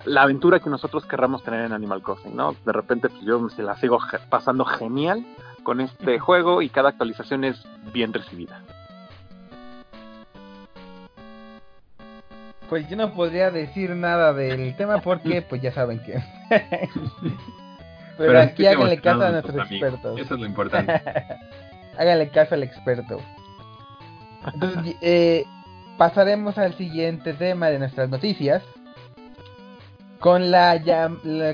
la aventura que nosotros querramos tener en Animal Crossing, ¿no? De repente pues, yo se la sigo pasando genial con este juego y cada actualización es bien recibida. Pues yo no podría decir nada del tema porque pues ya saben que... Pero, aquí háganle caso a nuestros expertos. Eso es lo importante. háganle caso al experto. Entonces, eh, pasaremos al siguiente tema de nuestras noticias con la,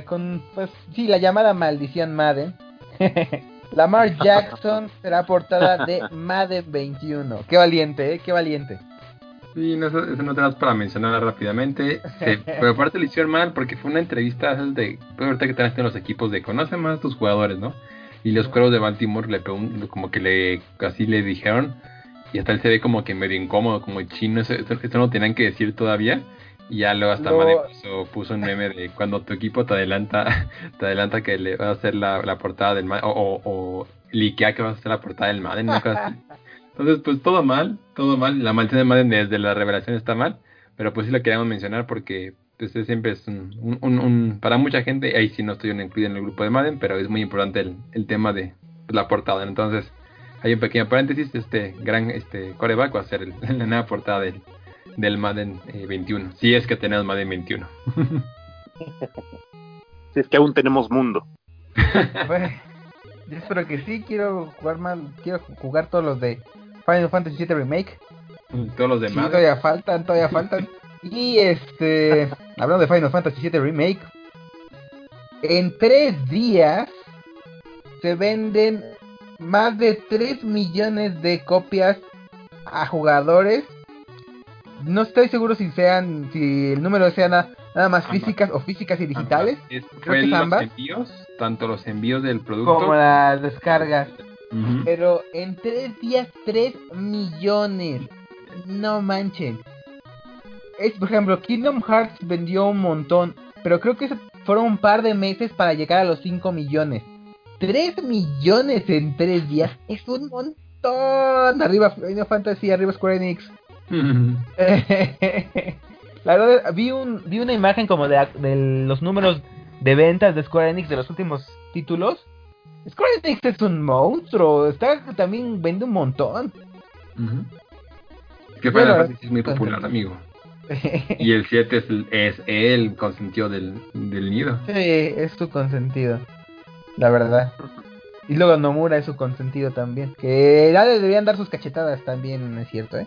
con pues sí la llamada maldición Madden. Lamar Jackson será portada de Madden 21. Qué valiente, ¿eh? Qué valiente. Sí, no, eso no tenemos para mencionar rápidamente. pero aparte lo hicieron mal porque fue una entrevista de. Pues ahorita que tenés en los equipos de conoce más a tus jugadores, ¿no? Y los cueros de Baltimore le como que le casi le dijeron. Y hasta él se ve como que medio incómodo, como chino. Esto, esto no tenían que decir todavía. Y ya luego hasta puso, puso, un meme de cuando tu equipo te adelanta, te adelanta que le va a hacer la, la portada del Madden, o, o, o liquea que va a hacer la portada del Madden, Entonces, pues todo mal, todo mal. La maldición de Madden desde la revelación está mal, pero pues sí lo queríamos mencionar porque pues siempre es un, un, un, para mucha gente, ahí sí no estoy incluido en el grupo de Madden, pero es muy importante el, el tema de la portada. Entonces, hay un pequeño paréntesis, este gran este coreback va a ser la nueva portada del, del Madden 21. Eh, si es que tenemos Madden 21. si es que aún tenemos mundo. yo espero que sí, quiero jugar más, quiero jugar todos los de Final Fantasy VII Remake. Todos los demás. todavía faltan, todavía faltan. Y este, hablando de Final Fantasy VII Remake, en tres días se venden más de 3 millones de copias a jugadores no estoy seguro si sean, si el número sea nada, más físicas o físicas y digitales. Creo que ambas. envíos, tanto los envíos del producto como las descargas. Pero en tres días, tres millones. No manchen. Es, por ejemplo, Kingdom Hearts vendió un montón, pero creo que fueron un par de meses para llegar a los 5 millones. 3 millones en tres días es un montón. Arriba Final Fantasy, arriba Square Enix. La verdad, vi, un, vi una imagen como de, los números de ventas de Square Enix de los últimos títulos. Square Enix es un monstruo, está también vende un montón. Que Final es muy popular, amigo. y el 7 es, es el consentido del, del nido. Sí, es su consentido, la verdad. Y luego Nomura es su consentido también. Que ya deberían dar sus cachetadas también, es cierto, ¿eh?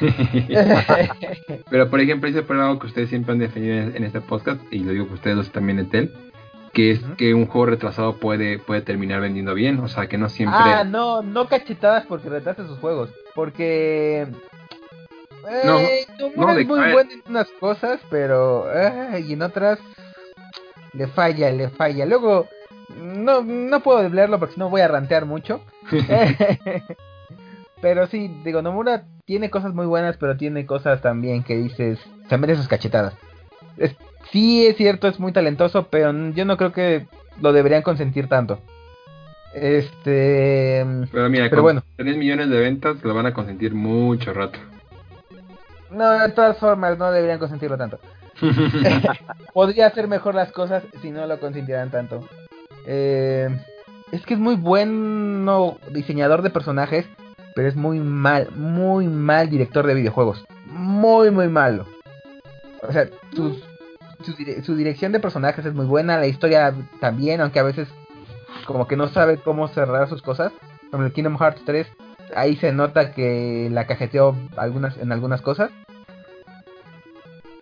Pero por ejemplo, ese por algo que ustedes siempre han definido en, este podcast, y lo digo que ustedes dos también en Tel, que es que un juego retrasado puede, puede terminar vendiendo bien, o sea que no siempre... Ah, no, no cachetadas porque retrasa sus juegos, porque... no, eh, no es muy bueno en unas cosas, pero... y en otras... Le falla, le falla. Luego... No, no puedo leerlo porque si no voy a rantear mucho. Pero sí, digo, Nomura tiene cosas muy buenas, pero tiene cosas también que dices, también esas cachetadas. sí es cierto, es muy talentoso, pero yo no creo que lo deberían consentir tanto. Este... Pero mira, con bueno. 3 millones de ventas lo van a consentir mucho rato. No, de todas formas, no deberían consentirlo tanto. Podría hacer mejor las cosas si no lo consintieran tanto. Eh, es que es muy bueno diseñador de personajes, pero es muy mal, muy mal director de videojuegos. Muy, muy malo. O sea, su, su, dirección de personajes es muy buena, la historia también, aunque a veces como que no sabe cómo cerrar sus cosas. como el Kingdom Hearts 3, ahí se nota que la cajeteó algunas, en algunas cosas.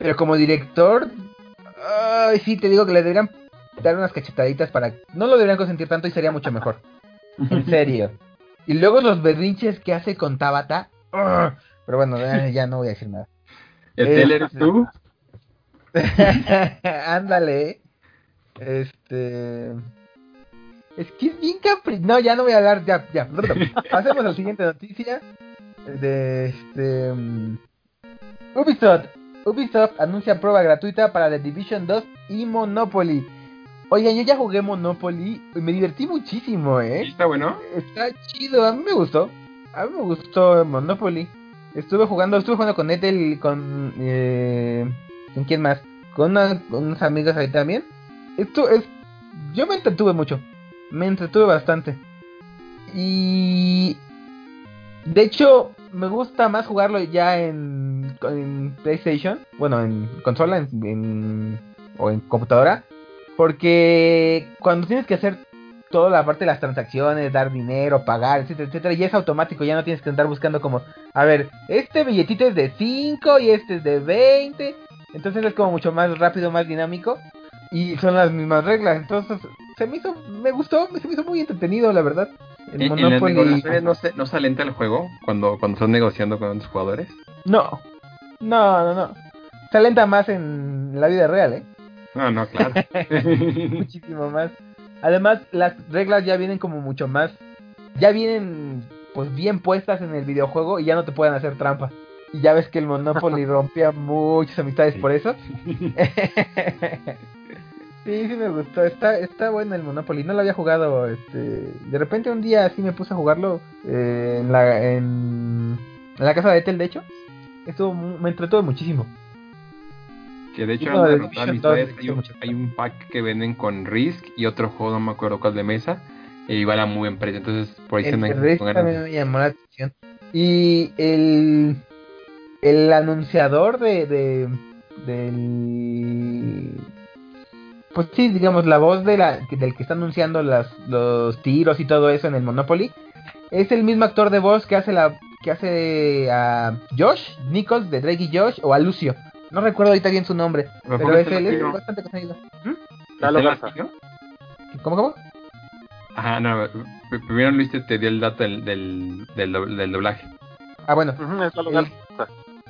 Pero como director, ay, sí, te digo que le deberían dar unas cachetaditas para... No lo deberían consentir tanto y sería mucho mejor. En serio. Y luego los berrinches que hace con Tabata. Pero bueno, ya no voy a decir nada. ¿El eres tú? Ándale. Este. Es que es bien capri. No, ya no voy a hablar. Ya, ya. Pasemos a la siguiente noticia. De este. Um, Ubisoft. Ubisoft anuncia prueba gratuita para The Division 2 y Monopoly. Oigan, yo ya jugué Monopoly y me divertí muchísimo, ¿eh? ¿Está bueno? Está chido, a mí me gustó. A mí me gustó Monopoly. Estuve jugando, estuve jugando con Ethel, con... Eh, ¿Con quién más? Con, con unos amigos ahí también. Esto es... Yo me entretuve mucho. Me entretuve bastante. Y... De hecho, me gusta más jugarlo ya en, en PlayStation. Bueno, en consola en, o en computadora. Porque cuando tienes que hacer toda la parte de las transacciones, dar dinero, pagar, etcétera, etcétera, ya es automático, ya no tienes que andar buscando como, a ver, este billetito es de 5 y este es de 20. Entonces es como mucho más rápido, más dinámico. Y son las mismas reglas. Entonces, se me hizo, me gustó, se me hizo muy entretenido, la verdad. El Monopoly. no se, no se alenta el juego cuando, cuando estás negociando con los jugadores? No, no, no, no. Se alenta más en la vida real, ¿eh? No, no, claro. Muchísimo más. Además, las reglas ya vienen como mucho más. Ya vienen, pues, bien puestas en el videojuego y ya no te pueden hacer trampa. Y ya ves que el Monopoly rompía muchas amistades por eso. Sí, sí me gustó. Está, está bueno el Monopoly. No lo había jugado. Este, de repente un día así me puse a jugarlo eh, en, la, en, la casa de Etel, de hecho. Estuvo, me entretuvo muchísimo. Que de hecho hay, un, pack que venden con Risk y otro juego, no me acuerdo cuál de mesa. Y igual a muy buen precio. Entonces por ahí se me, Risk también me llamó la atención. Y el, el anunciador de, de del pues sí, digamos, la voz de la, del que está anunciando las, los tiros y todo eso en el Monopoly, es el mismo actor de voz que hace la que hace a Josh Nichols de Drake y Josh o a Lucio. No recuerdo ahorita bien su nombre, pero es él, es bastante conocido. ¿Mm? ¿Cómo, cómo? Ajá, no, primero Luis te dio el dato del, del, del, doblaje. Ah, bueno.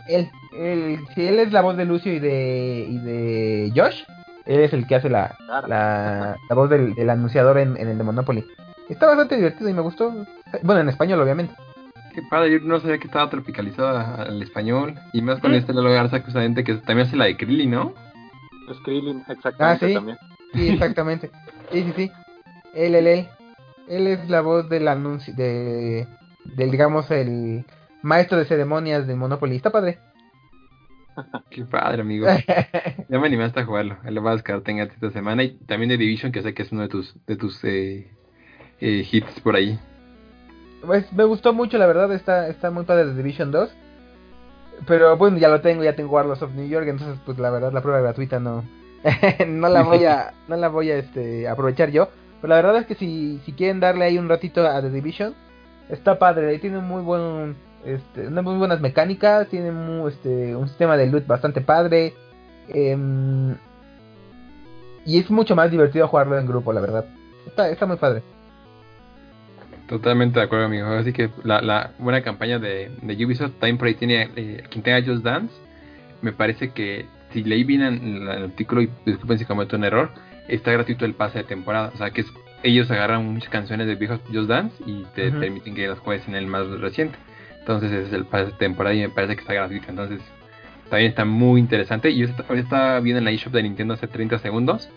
él, él, si él es la voz de Lucio y de, y de Josh, él es el que hace la, la, voz del, anunciador en, el de Monopoly. Está bastante divertido y me gustó. Bueno, en español, obviamente. Qué padre, yo no sabía que estaba tropicalizado al español. Y más con mm. este Lalo Garza, justamente, que también hace la de Krillin, ¿no? Es Krillin, exactamente. Ah, ¿sí? También. Sí, exactamente. sí, sí, sí. Él, él, él. Él es la voz del anuncio, de, del, digamos, el maestro de ceremonias del Monopoly. Está padre. Qué padre, amigo. Ya me animaste a jugarlo. Lo vas a descargar esta semana. Y también de Division, que sé que es uno de tus, de tus eh, eh, hits por ahí. Pues me gustó mucho, la verdad. Está, está muy padre de Division 2. Pero bueno, ya lo tengo, ya tengo Warlords of New York. Entonces, pues la verdad, la prueba gratuita no. no la voy a, no la voy a este, aprovechar yo. Pero la verdad es que si, si quieren darle ahí un ratito a The Division, está padre. Tiene muy buen este, muy buenas mecánicas, tiene este, un sistema de loot bastante padre. Em, y es mucho más divertido jugarlo en grupo, la verdad. Está, está muy padre. Totalmente de acuerdo, amigo. Así que la, buena campaña de, de Ubisoft también por ahí tiene eh, quien tenga Just Dance. Me parece que si leí bien el, artículo, y disculpen si cometo un error, está gratuito el pase de temporada. O sea que ellos agarran muchas canciones de viejos Just Dance y te permiten que las juegues en el más reciente. Entonces ese es el pase de temporada y me parece que está gratuito. Entonces también está muy interesante. Y yo estaba viendo en la eShop de Nintendo hace 30 segundos.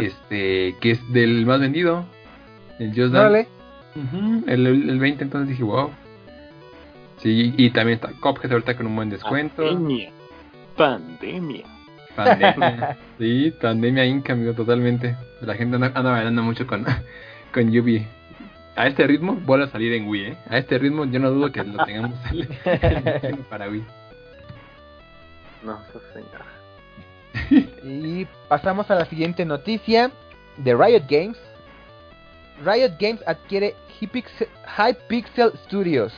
Este, que es del más vendido. El Just Dance. El, el, 20, entonces dije, wow. Sí, y también está Cuphead ahorita con un buen descuento. Pandemia. Pandemia. Pandemia. sí, pandemia inca, amigo, totalmente. La gente anda, anda bailando mucho con, con Yubi a este ritmo vuelve a salir en Wii, ¿eh? A este ritmo yo no dudo que lo tengamos para Wii. No, señor. y pasamos a la siguiente noticia de Riot Games. Riot Games adquiere Hypixel Studios.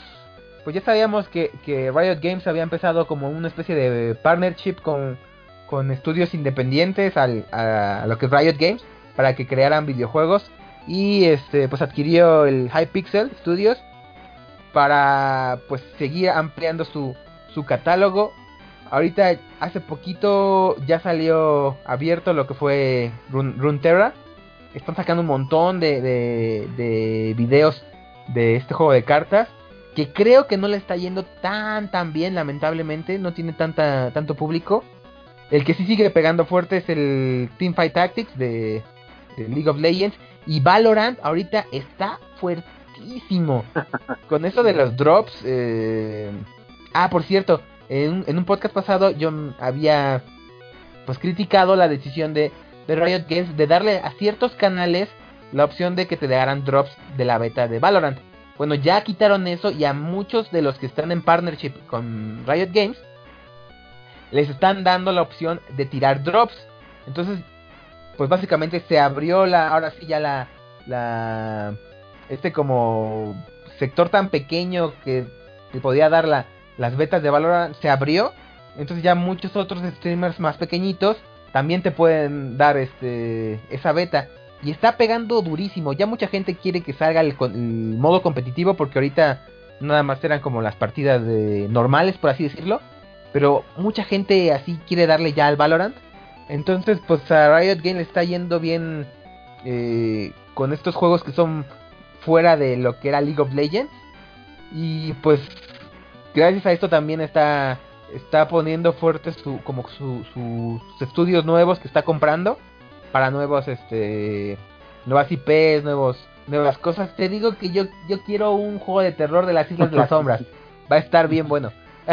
Pues ya sabíamos que, Riot Games había empezado como una especie de partnership con, con estudios independientes al, a, lo que es Riot Games para que crearan videojuegos y este pues adquirió el Hypixel Studios para pues seguir ampliando su, su catálogo. Ahorita hace poquito ya salió abierto lo que fue Runeterra. Están sacando un montón de, de, de videos de este juego de cartas que creo que no le está yendo tan tan bien lamentablemente no tiene tanta tanto público. El que sí sigue pegando fuerte es el Teamfight Tactics de, League of Legends y Valorant ahorita está fuertísimo. Con eso de los drops eh... ah por cierto en, en, un podcast pasado yo había pues criticado la decisión de, de Riot Games de darle a ciertos canales la opción de que te daran drops de la beta de Valorant bueno, ya quitaron eso y a muchos de los que están en partnership con Riot Games les están dando la opción de tirar drops. Entonces, pues básicamente se abrió la, ahora sí ya la, la, este como sector tan pequeño que te podía dar la, las betas de Valorant se abrió. Entonces ya muchos otros streamers más pequeñitos también te pueden dar este esa beta. Y está pegando durísimo. Ya mucha gente quiere que salga el, modo competitivo porque ahorita nada más eran como las partidas de normales, por así decirlo. Pero mucha gente así quiere darle ya al Valorant. Entonces, pues a Riot Games le está yendo bien eh, con estos juegos que son fuera de lo que era League of Legends. Y pues gracias a esto también está está poniendo fuerte su, como sus estudios nuevos que está comprando para nuevos, este, nuevas IPs, nuevos, nuevas cosas. Te digo que yo, yo quiero un juego de terror de las Islas de las Sombras. Va a estar bien bueno.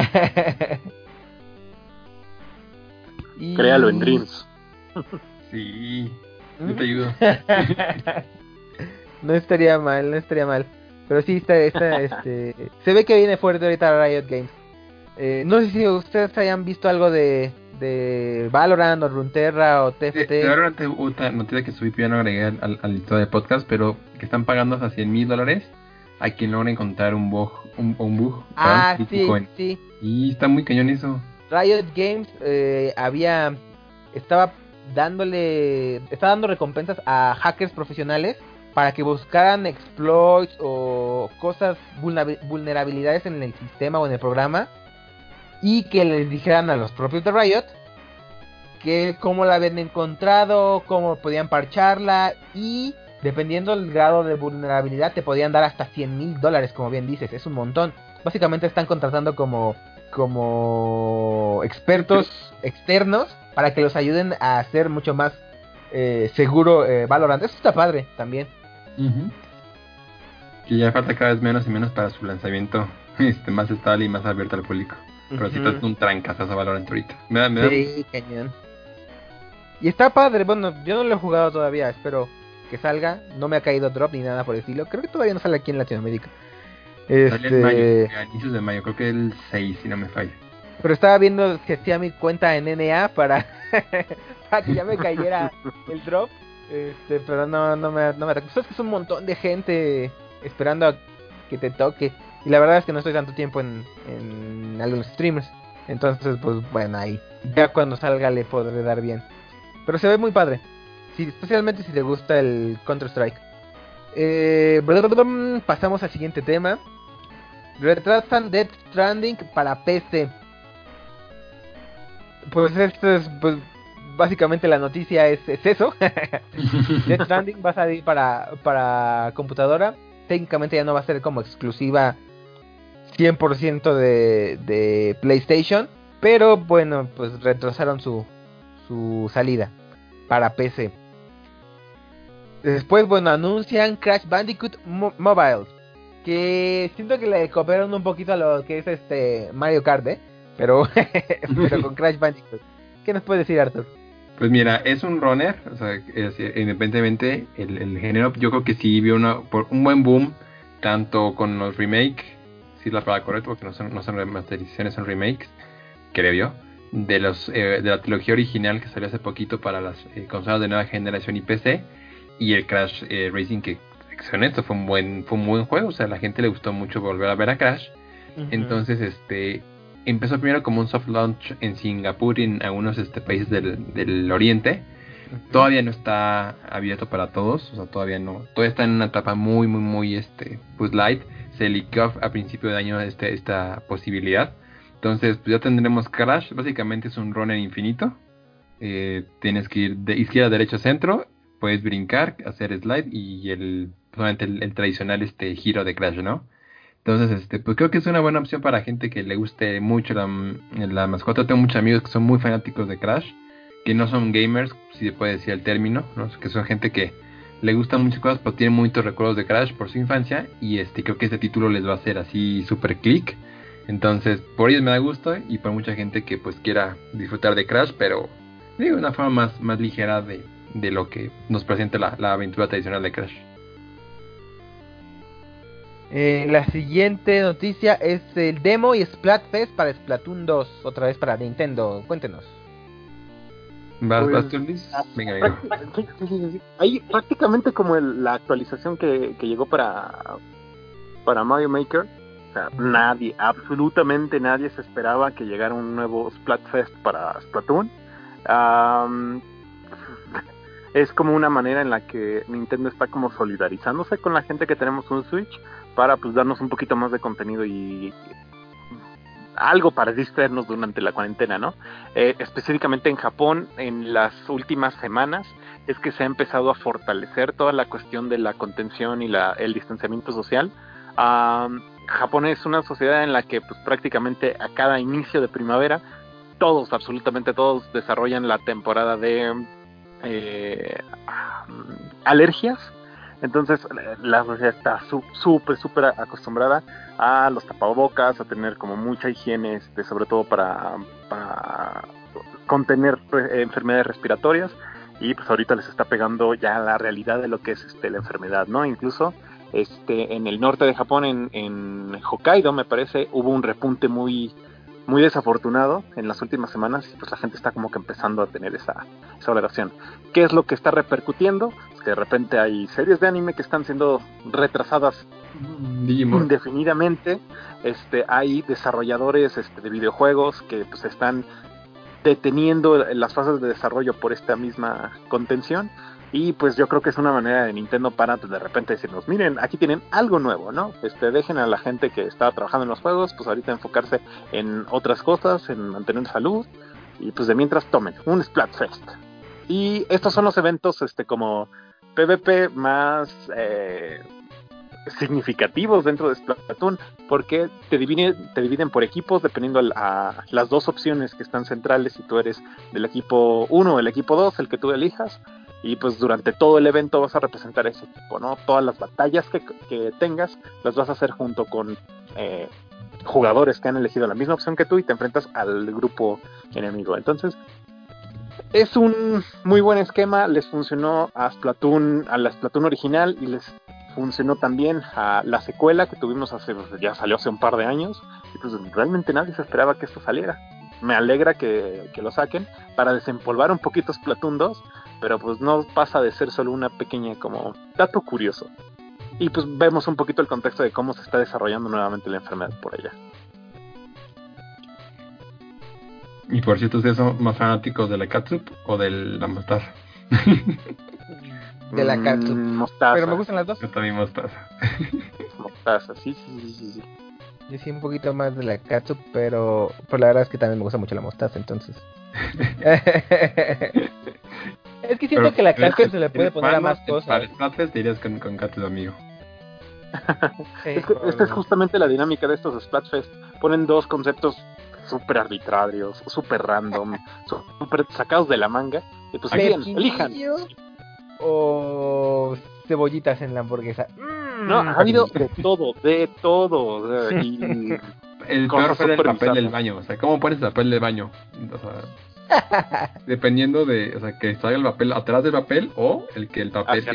Créalo en Dreams. sí, yo te ayudo. no estaría mal, no estaría mal. Pero sí, está, está, este, se ve que viene fuerte ahorita Riot Games. Eh, no sé si ustedes hayan visto algo de, de Valorant o Runterra o TFT. Sí, Valorant una noticia que subí, ya no agregué al, al, listado de podcast, pero que están pagando hasta 100 mil dólares a quien logra encontrar un bug. Un, un bug ah, sí, sí. Y está muy cañón eso. Riot Games eh, había. Estaba dándole. Estaba dando recompensas a hackers profesionales para que buscaran exploits o cosas, vulnerabilidades en el sistema o en el programa y que les dijeran a los propios de Riot que cómo la habían encontrado, cómo podían parcharla y dependiendo del grado de vulnerabilidad te podían dar hasta 100 mil dólares, como bien dices, es un montón. Básicamente están contratando como, como expertos externos para que los ayuden a hacer mucho más eh, seguro eh, Valorant. Eso está padre también. Y ya falta cada vez menos y menos para su lanzamiento este, más estable y más abierto al público. Pero si te un trancas a Valorant ahorita. Me da, me Sí, cañón. Y está padre, bueno, yo no lo he jugado todavía, espero que salga. No me ha caído drop ni nada por el estilo. Creo que todavía no sale aquí en Latinoamérica. Este... en mayo, a inicios de mayo, creo que el 6, si no me falla. Pero estaba viendo que hacía mi cuenta en NA para, para que ya me cayera el drop. Este, pero no, no me, no me Sabes que es un montón de gente esperando a que te toque. Y la verdad es que no estoy tanto tiempo en, en algunos streamers. Entonces, pues bueno, ahí. Ya cuando salga le podré dar bien. Pero se ve muy padre. Sí, especialmente si te gusta el Counter-Strike. Eh, pasamos al siguiente tema. Retrasan Dead Stranding para PC. Pues esto es, pues básicamente la noticia es, es eso. Dead Stranding va a salir para, para computadora. Técnicamente ya no va a ser como exclusiva 100% de, de PlayStation. Pero bueno, pues retrasaron su, su salida para PC. Después, bueno, anuncian Crash Bandicoot Mobile. Que siento que le copiaron un poquito a lo que es este Mario Kart, ¿eh? Pero, pero con Crash Bandicoot. ¿Qué nos puede decir Arthur? Pues mira, es un runner, o sea, independientemente el, el, género, yo creo que sí vio una, por un buen boom, tanto con los remakes la palabra correcta porque no son, no son remasterizaciones, son remakes, creo yo, de, los, eh, de la trilogía original que salió hace poquito para las eh, consolas de nueva generación y PC, y el Crash eh, Racing que honesto, fue un buen, fue un buen juego, o sea, a la gente le gustó mucho volver a ver a Crash. Entonces, este, empezó primero como un soft launch en Singapur y en algunos este, países del, del oriente. Todavía no está abierto para todos, o sea, todavía no, todavía está en una etapa muy, muy, muy, este, pues light. Se liqueó a principio de año este, esta posibilidad. Entonces, pues ya tendremos Crash, básicamente es un runner infinito. Eh, tienes que ir de izquierda derecha centro, puedes brincar, hacer slide y el, solamente el, tradicional este giro de Crash, ¿no? Entonces, este, pues creo que es una buena opción para gente que le guste mucho la, la mascota. Tengo muchos amigos que son muy fanáticos de Crash que no son gamers, si se puede decir el término, ¿no? que son gente que le gustan muchas cosas, pero tiene muchos recuerdos de Crash por su infancia y este creo que este título les va a hacer así super click. Entonces, por ellos me da gusto y por mucha gente que pues quiera disfrutar de Crash, pero digo, una forma más, más ligera de, de lo que nos presenta la, la aventura tradicional de Crash. Eh, la siguiente noticia es el demo y Splatfest para Splatoon 2, otra vez para Nintendo. Cuéntenos. ¿Vas, pues, ah, Venga, Ahí prácticamente como la actualización que, llegó para, para Mario Maker. O sea, nadie, absolutamente nadie se esperaba que llegara un nuevo Splatfest para Splatoon. es como una manera en la que Nintendo está como solidarizándose con la gente que tenemos un Switch para pues darnos un poquito más de contenido y algo para distraernos durante la cuarentena, ¿no? Eh, específicamente en Japón, en las últimas semanas, es que se ha empezado a fortalecer toda la cuestión de la contención y la, el distanciamiento social. Japón es una sociedad en la que pues, prácticamente a cada inicio de primavera, todos, absolutamente todos, desarrollan la temporada de eh, alergias entonces la sociedad está súper, súper acostumbrada a los tapabocas, a tener como mucha higiene, este, sobre todo para, contener eh, enfermedades respiratorias. Y pues ahorita les está pegando ya la realidad de lo que es este, la enfermedad, ¿no? Incluso este, en el norte de Japón, en, en Hokkaido, me parece, hubo un repunte muy, muy desafortunado en las últimas semanas y pues la gente está como que empezando a tener esa, esa valoración. ¿Qué es lo que está repercutiendo? Que de repente hay series de anime que están siendo retrasadas indefinidamente. Este, hay desarrolladores este, de videojuegos que pues están deteniendo las fases de desarrollo por esta misma contención y pues yo creo que es una manera de Nintendo para pues, de repente decirnos, miren, aquí tienen algo nuevo, ¿no? Este, dejen a la gente que está trabajando en los juegos, pues ahorita enfocarse en otras cosas, en mantener salud, y pues de mientras tomen un Splatfest. Y estos son los eventos este como PvP más eh, significativos dentro de Splatoon porque te dividen, te dividen por equipos dependiendo a, las dos opciones que están centrales si tú eres del equipo 1 o el equipo 2, el que tú elijas y pues durante todo el evento vas a representar ese equipo, ¿no? Todas las batallas que, tengas las vas a hacer junto con eh, jugadores que han elegido la misma opción que tú y te enfrentas al grupo enemigo. Entonces, es un muy buen esquema, les funcionó a Splatoon, a la Splatoon original y les funcionó también a la secuela que tuvimos hace, ya salió hace un par de años, y pues realmente nadie se esperaba que esto saliera. Me alegra que, que lo saquen para desempolvar un poquito Splatoon 2, pero pues no pasa de ser solo una pequeña como dato curioso. Y pues vemos un poquito el contexto de cómo se está desarrollando nuevamente la enfermedad por allá. Y por cierto, ¿ustedes son más fanáticos de la catsup o de la mostaza? de la catsup. Mm, mostaza. Pero me gustan las dos. Yo también mostaza. mostaza, sí, sí, sí, sí. sí. Yo sí un poquito más de la catsup, pero, pero la verdad es que también me gusta mucho la mostaza, entonces. Es que siento que la catsup se le puede poner a más cosas. Para Splatfest dirías con, con gato amigo. esta es justamente la dinámica de estos Splatfest. Ponen dos conceptos súper arbitrarios, súper random, súper sacados de la manga. Y pues elijan. O cebollitas en la hamburguesa. No, ha habido de todo, de todo. y el peor fue el papel del baño. O sea, ¿cómo pones el papel del baño? O sea, Dependiendo de, o sea, que salga el papel atrás del papel o el que el papel.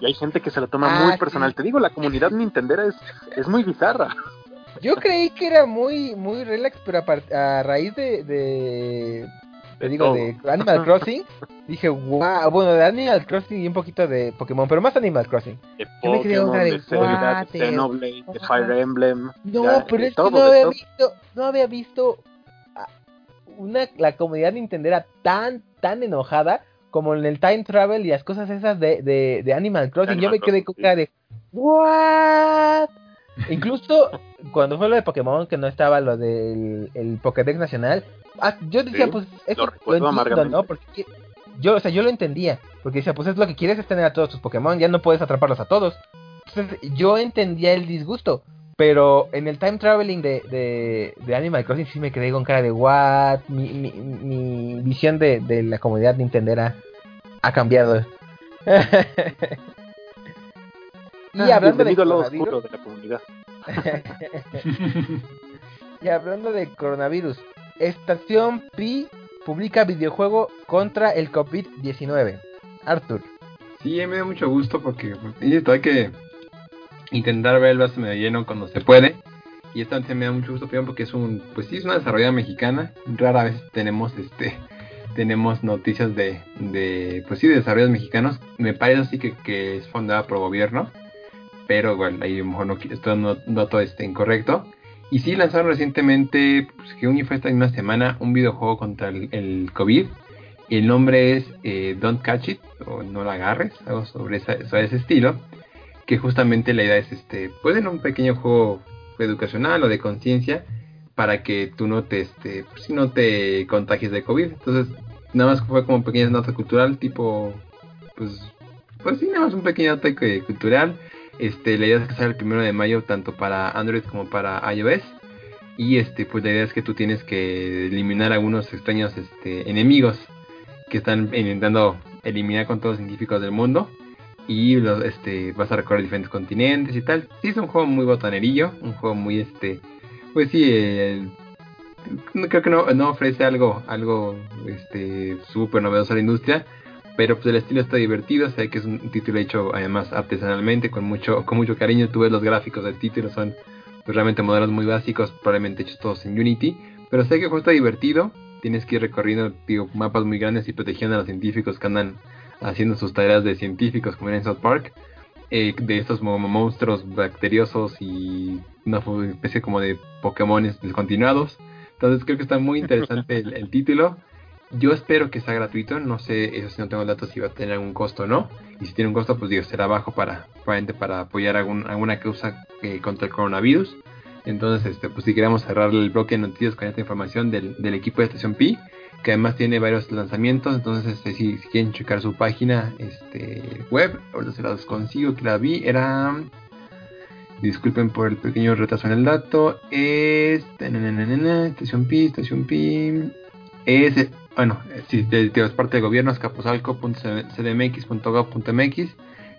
Y hay gente que se lo toma muy ah, personal. Te digo, la comunidad nintendera es, es muy bizarra. Yo creí que era muy muy relax, pero a, raíz de, de, te digo, de Animal Crossing, dije, wow, bueno, de Animal Crossing y un poquito de Pokémon, pero más Animal Crossing. De Pokémon, de, de, Xenoblade, de Fire Emblem. No, pero es que no había visto, no había visto una, la comunidad nintendera tan, tan enojada como en el time travel y las cosas esas de, de, de Animal Crossing. Yo me quedé con cara de, ¿what? Incluso cuando fue lo de Pokémon, que no estaba lo del el Pokédex nacional, ah, yo decía, pues, eso lo, entiendo, ¿no? Porque yo, o sea, yo lo entendía, porque decía, pues es lo que quieres es tener a todos tus Pokémon, ya no puedes atraparlos a todos. Entonces, yo entendía el disgusto, pero en el time traveling de, de, de Animal Crossing sí me quedé con cara de what, mi, mi, mi visión de, de la comunidad nintendera ha cambiado. Y hablando de coronavirus. y hablando de coronavirus, Estación Pi publica videojuego contra el COVID-19. Arthur. Sí, me da mucho gusto porque pues, hay que intentar ver el vaso medio lleno cuando se puede. Y esta vez me da mucho gusto porque es un, pues sí, es una desarrollada mexicana. Rara vez tenemos este tenemos noticias de, de pues sí, de desarrollos mexicanos. Me parece así que, que es fundada por gobierno pero bueno, ahí a lo mejor no, dato este incorrecto. Y sí lanzaron recientemente, pues, que un fue esta misma semana, un videojuego contra el, COVID. El nombre es eh, Don't Catch It, o No la agarres, algo sobre, ese estilo. Que justamente la idea es, este, pues en un pequeño juego educacional o de conciencia, para que tú no te, este, pues, no te contagies de COVID. Entonces, nada más fue como pequeña nota cultural, tipo, pues, pues sí, nada más un pequeño nota cultural este, la idea es que sale el primero de mayo tanto para Android como para iOS. Y este, pues la idea es que tú tienes que eliminar algunos extraños este, enemigos que están intentando eliminar con todos los científicos del mundo. Y los, este, vas a recorrer diferentes continentes y tal. Sí, es un juego muy botanerillo, un juego muy este. Pues sí, creo que no, no, ofrece algo, algo este súper novedoso a la industria pero pues el estilo está divertido, sé que es un título hecho además artesanalmente, con mucho, con mucho cariño, tú ves los gráficos del título, son pues, realmente modelos muy básicos, probablemente hechos todos en Unity, pero sé que el juego está divertido, tienes que ir recorriendo mapas muy grandes y protegiendo a los científicos que andan haciendo sus tareas de científicos como en South Park, eh, de estos monstruos bacteriosos y una especie como de Pokémon descontinuados. Entonces creo que está muy interesante el título. Yo espero que sea gratuito, no sé, eso si no tengo datos si va a tener algún costo o no. Y si tiene un costo, pues digo, será bajo para, para apoyar algún, alguna causa eh, contra el coronavirus. Entonces, este, pues si queremos cerrar el bloque de noticias con esta información del, equipo de Estación Pi, que además tiene varios lanzamientos, entonces este, si, quieren checar su página este, web, ahorita se las consigo, que la vi, era... Disculpen por el pequeño retraso en el dato. Es... Estación Pi, Estación Pi... Es bueno, si es parte del gobierno, es caposalco.cdmx.gov.mx,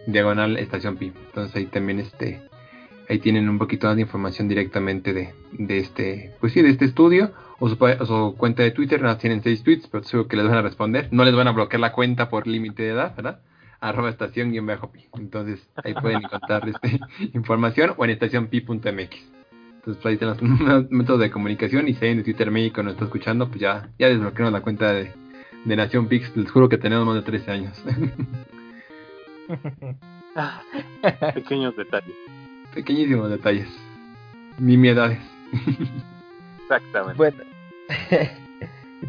diagonal estación PI. Entonces ahí también este, ahí tienen un poquito más de información directamente de, de este, pues sí, de este estudio. O su, cuenta de Twitter, nada, tienen seis tweets, pero seguro que les van a responder. No les van a bloquear la cuenta por límite de edad, ¿verdad? arroba estación pi. Entonces ahí pueden encontrar este, información o en estacionpi.mx. Entonces ahí están los métodos de comunicación y si alguien de Twitter México nos está escuchando, pues ya, ya desbloquearon la cuenta de, de Nación Pix. Les juro que tenemos más de 13 años. Pequeños detalles. Pequeñísimos detalles. Nimiedades. Exactamente. Bueno,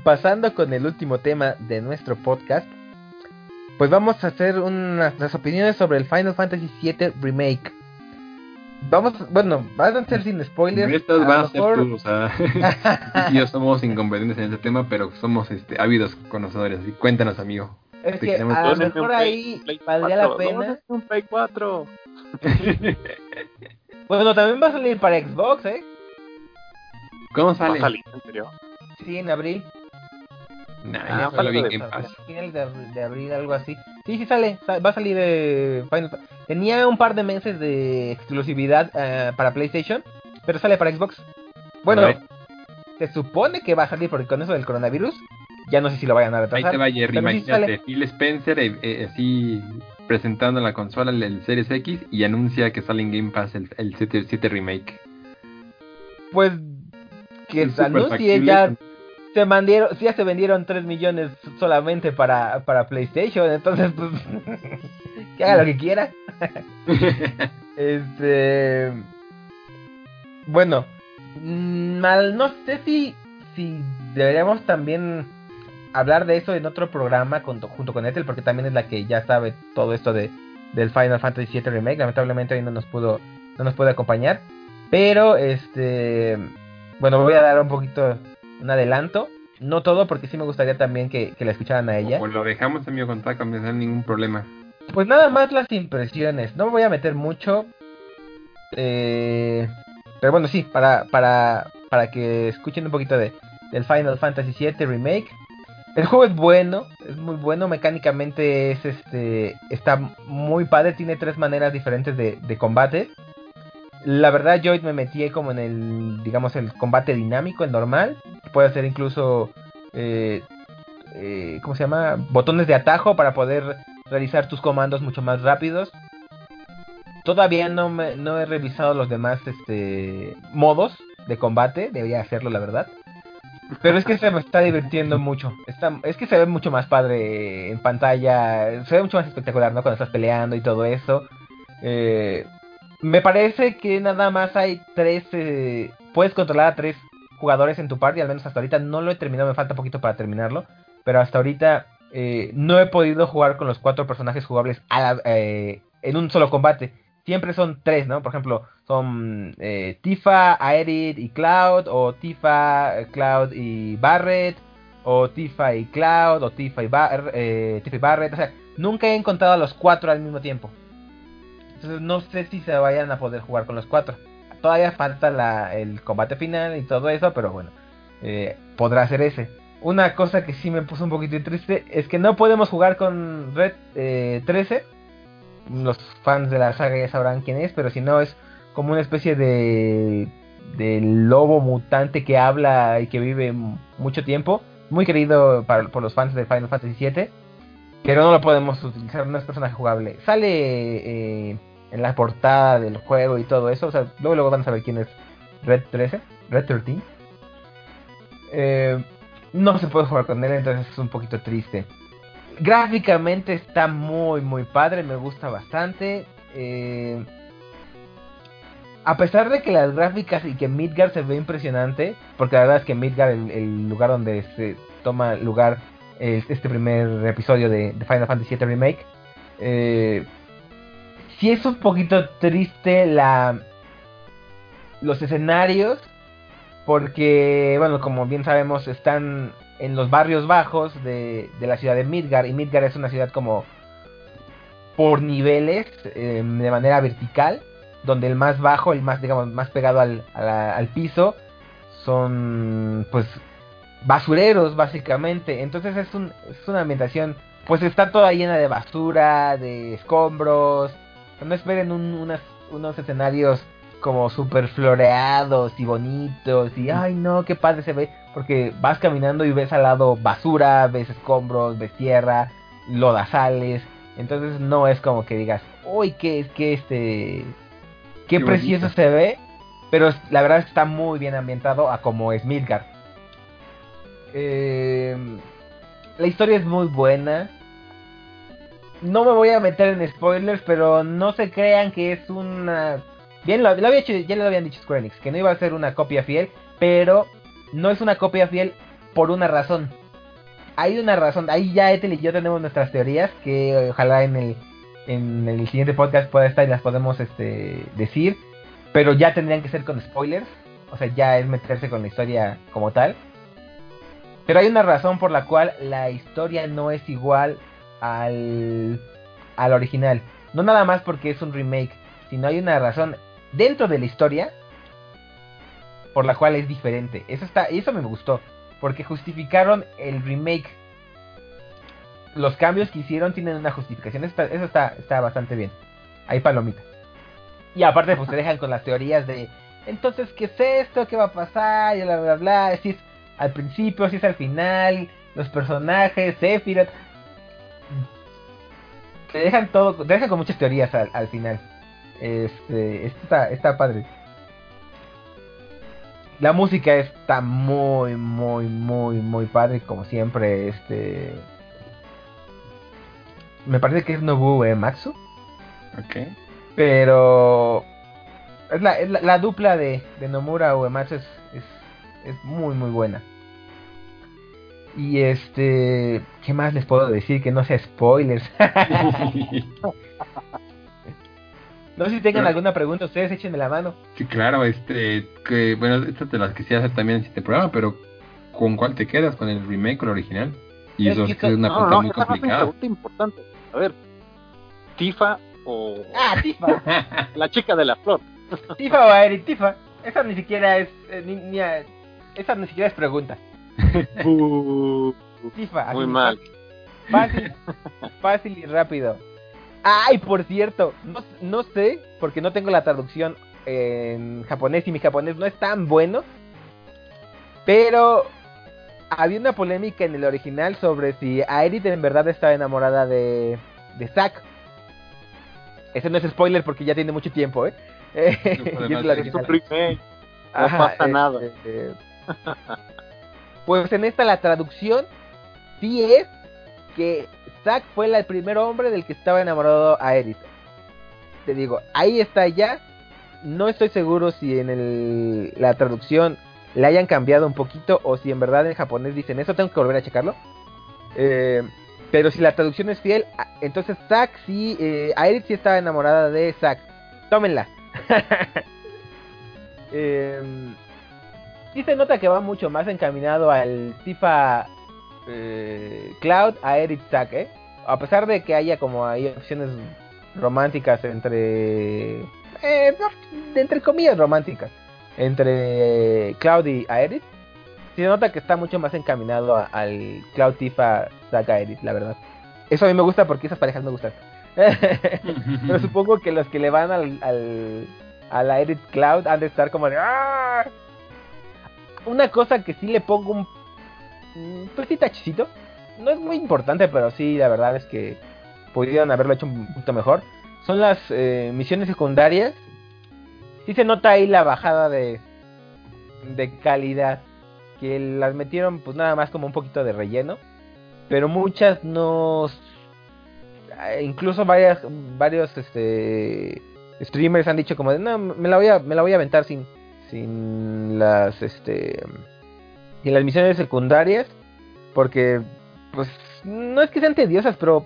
pasando con el último tema de nuestro podcast, pues vamos a hacer unas opiniones sobre el Final Fantasy VII Remake vamos, bueno, van a ser sin spoilers. Estas van a ser tú, o sea, y yo somos incompetentes en este tema, pero somos este ávidos conocedores. Y cuéntanos, amigo. Es que a lo mejor ahí valdría la pena. un Play 4. bueno, también va a salir para Xbox, ¿eh? ¿Cómo sale? ¿Va a salir, en serio? Sí, en abril. Nah, ah, bien Pass. Final de, de, abril, algo así. Sí, sí sale, va a salir de Final Tenía un par de meses de exclusividad uh, para PlayStation, pero sale para Xbox. Bueno, se supone que va a salir porque con eso del coronavirus, ya no sé si lo vayan a retrasar. Ahí te va Jerry, imagínate, Phil Spencer eh, eh, así presentando la consola, el Series X, y anuncia que sale en Game Pass el, el 7, Remake. Pues que anuncie ya se vendieron, ya se vendieron 3 millones solamente para, para PlayStation, entonces pues que haga lo que quiera. este bueno, mm, no sé si si deberíamos también hablar de eso en otro programa junto, junto con Ethel, porque también es la que ya sabe todo esto de del Final Fantasy VII Remake. Lamentablemente hoy no nos pudo no nos puede acompañar, pero este bueno, voy a dar un poquito un adelanto. No todo, porque sí me gustaría también que, que la escucharan a ella. Pues lo dejamos en mi contacto, no hay ningún problema. Pues nada más las impresiones. No me voy a meter mucho. Eh, pero bueno, sí, para, para, para que escuchen un poquito de, del Final Fantasy VII Remake. El juego es bueno, es muy bueno, mecánicamente es este está muy padre, tiene tres maneras diferentes de, de combate. La verdad yo me metí como en el, digamos, el combate dinámico, el normal. Puede hacer incluso, eh, eh, ¿cómo se llama? Botones de atajo para poder realizar tus comandos mucho más rápidos. Todavía no, me, no he revisado los demás este, modos de combate, debería hacerlo la verdad. Pero es que se me está divirtiendo mucho. Está, es que se ve mucho más padre en pantalla. Se ve mucho más espectacular, ¿no? Cuando estás peleando y todo eso. Eh, me parece que nada más hay tres. Eh, puedes controlar a tres jugadores en tu party, al menos hasta ahorita. No lo he terminado, me falta poquito para terminarlo. Pero hasta ahorita eh, no he podido jugar con los cuatro personajes jugables eh, en un solo combate. Siempre son tres, ¿no? Por ejemplo, son Tifa, Aerith y Cloud. O Tifa, Cloud y Barret. O Tifa y Cloud. O Tifa y, Tifa y Barret. O sea, nunca he encontrado a los cuatro al mismo tiempo. Entonces no sé si se vayan a poder jugar con los cuatro. Todavía falta el combate final y todo eso, pero bueno, eh, podrá ser ese. Una cosa que sí me puso un poquito triste es que no podemos jugar con Red 13. Eh, los fans de la saga ya sabrán quién es, pero si no es como una especie de, de lobo mutante que habla y que vive mucho tiempo. Muy querido por los fans de Final Fantasy VII. Pero no lo podemos utilizar, no es personaje jugable. Sale eh, en la portada del juego y todo eso. O sea, luego, luego van a saber quién es Red 13, Red 13. Eh, no se puede jugar con él, entonces es un poquito triste. Gráficamente está muy, muy padre, me gusta bastante. Eh, a pesar de que las gráficas y que Midgar se ve impresionante, porque la verdad es que Midgar, el, el lugar donde se toma lugar este primer episodio de, Final Fantasy VII Remake, eh, si es un poquito triste la los escenarios porque bueno como bien sabemos están en los barrios bajos de, la ciudad de Midgar y Midgar es una ciudad como por niveles em, de manera vertical donde el más bajo el más digamos más pegado al, al piso son pues basureros básicamente. Entonces es, un, es una ambientación pues está toda llena de basura de escombros no esperen unos escenarios como super floreados y bonitos y ay no, qué padre se ve, porque vas caminando y ves al lado basura, ves escombros, ves tierra, lodazales, entonces no es como que digas, uy, qué, que este, qué, precioso se ve, pero la verdad es que está muy bien ambientado a como es Midgard. Eh, la historia es muy buena, no me voy a meter en spoilers, pero no se crean que es una... Bien, lo, había hecho, ya lo habían dicho Square Enix, que no iba a ser una copia fiel, pero no es una copia fiel por una razón. Hay una razón, ahí ya Ethel y yo tenemos nuestras teorías, que ojalá en el, en el siguiente podcast pueda estar y las podemos este, decir, pero ya tendrían que ser con spoilers, o sea, ya es meterse con la historia como tal. Pero hay una razón por la cual la historia no es igual al, al original. No nada más porque es un remake, sino hay una razón dentro de la historia por la cual es diferente. Eso está, eso me gustó, porque justificaron el remake. Los cambios que hicieron tienen una justificación. Eso está, está, bastante bien. Hay palomita. Y aparte, pues se dejan con las teorías de. Entonces, ¿qué es esto? ¿Qué va a pasar? Y bla, bla, bla. Si es al principio, si es al final. Los personajes, Sephiroth te dejan todo, te dejan con muchas teorías al, final. Este, está, está padre. La música está muy, muy, muy, muy padre, como siempre, este... Me parece que es Nobu Matsu. Ok. Pero... Es la, la, dupla de, de Nomura Uematsu es, es, es muy, muy buena. Y este, ¿qué más les puedo decir que no sea spoilers? no sé si tengan alguna pregunta, ustedes échenme la mano. Sí, claro, este, que bueno, estas te las quisiera hacer también en este programa, pero ¿con cuál te quedas? ¿Con el remake o el original? Y eso es, una pregunta muy complicada. Es una pregunta importante. A ver, ¿Tifa o Ah, Tifa. la chica de la flor. Tifa o Eric, Tifa. Esa ni siquiera es eh, ni, esa ni siquiera es pregunta. Muy mal. Fácil, fácil y rápido. Ay, por cierto, no, no sé, porque no tengo la traducción en japonés y mi japonés no es tan bueno. Pero había una polémica en el original sobre si Aerith en verdad estaba enamorada de, de Zack. Ese no es spoiler porque ya tiene mucho tiempo, ¿eh? No, pasa nada. Este, pues en esta la traducción sí es que Zack fue el primer hombre del que estaba enamorado a Edith. Te digo, ahí está ya. No estoy seguro si en el, la traducción le hayan cambiado un poquito o si en verdad en japonés dicen eso. Tengo que volver a checarlo. Eh, pero si la traducción es fiel, entonces Zack sí, eh, Aerith sí estaba enamorada de Zack. Tómenla. eh, sí se nota que va mucho más encaminado al Tifa eh, Cloud a Eric Zack, ¿eh? A pesar de que haya como hay opciones románticas entre... Eh, entre comillas románticas. Entre Cloud y Aerith. Se nota que está mucho más encaminado al Cloud Tifa Zack Aerith, la verdad. Eso a mí me gusta porque esas parejas me gustan. Pero supongo que los que le van al, al, a la Edit Cloud han de estar como de ¡Ah! Una cosa que sí le pongo un pues sí tachicito. No es muy importante, pero sí, la verdad es que podrían haberlo hecho un poquito mejor. Son las eh, misiones secundarias. Sí se nota ahí la bajada de, de calidad. Que las metieron pues nada más como un poquito de relleno. Pero muchas no... Eh, incluso varias, varios este, streamers han dicho como de, no, me la voy a, me la voy a aventar sin, sin las este y las misiones secundarias porque pues no es que sean tediosas pero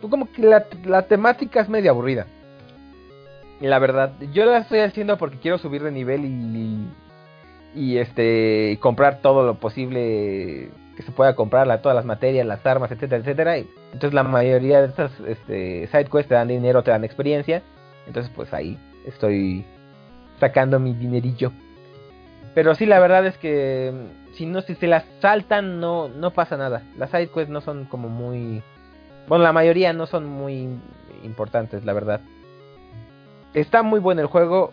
como que la, la temática es medio aburrida. La verdad yo la estoy haciendo porque quiero subir de nivel y y este comprar todo lo posible que se pueda comprar todas las materias las armas etcétera etcétera. Y entonces la mayoría de estas este, side quests te dan dinero te dan experiencia. Entonces pues ahí estoy sacando mi dinerillo. Pero sí, la verdad es que mm, si no si se las saltan no pasa nada. Las side quests no son como muy bueno, la mayoría no son muy importantes, la verdad. Está muy bueno el juego.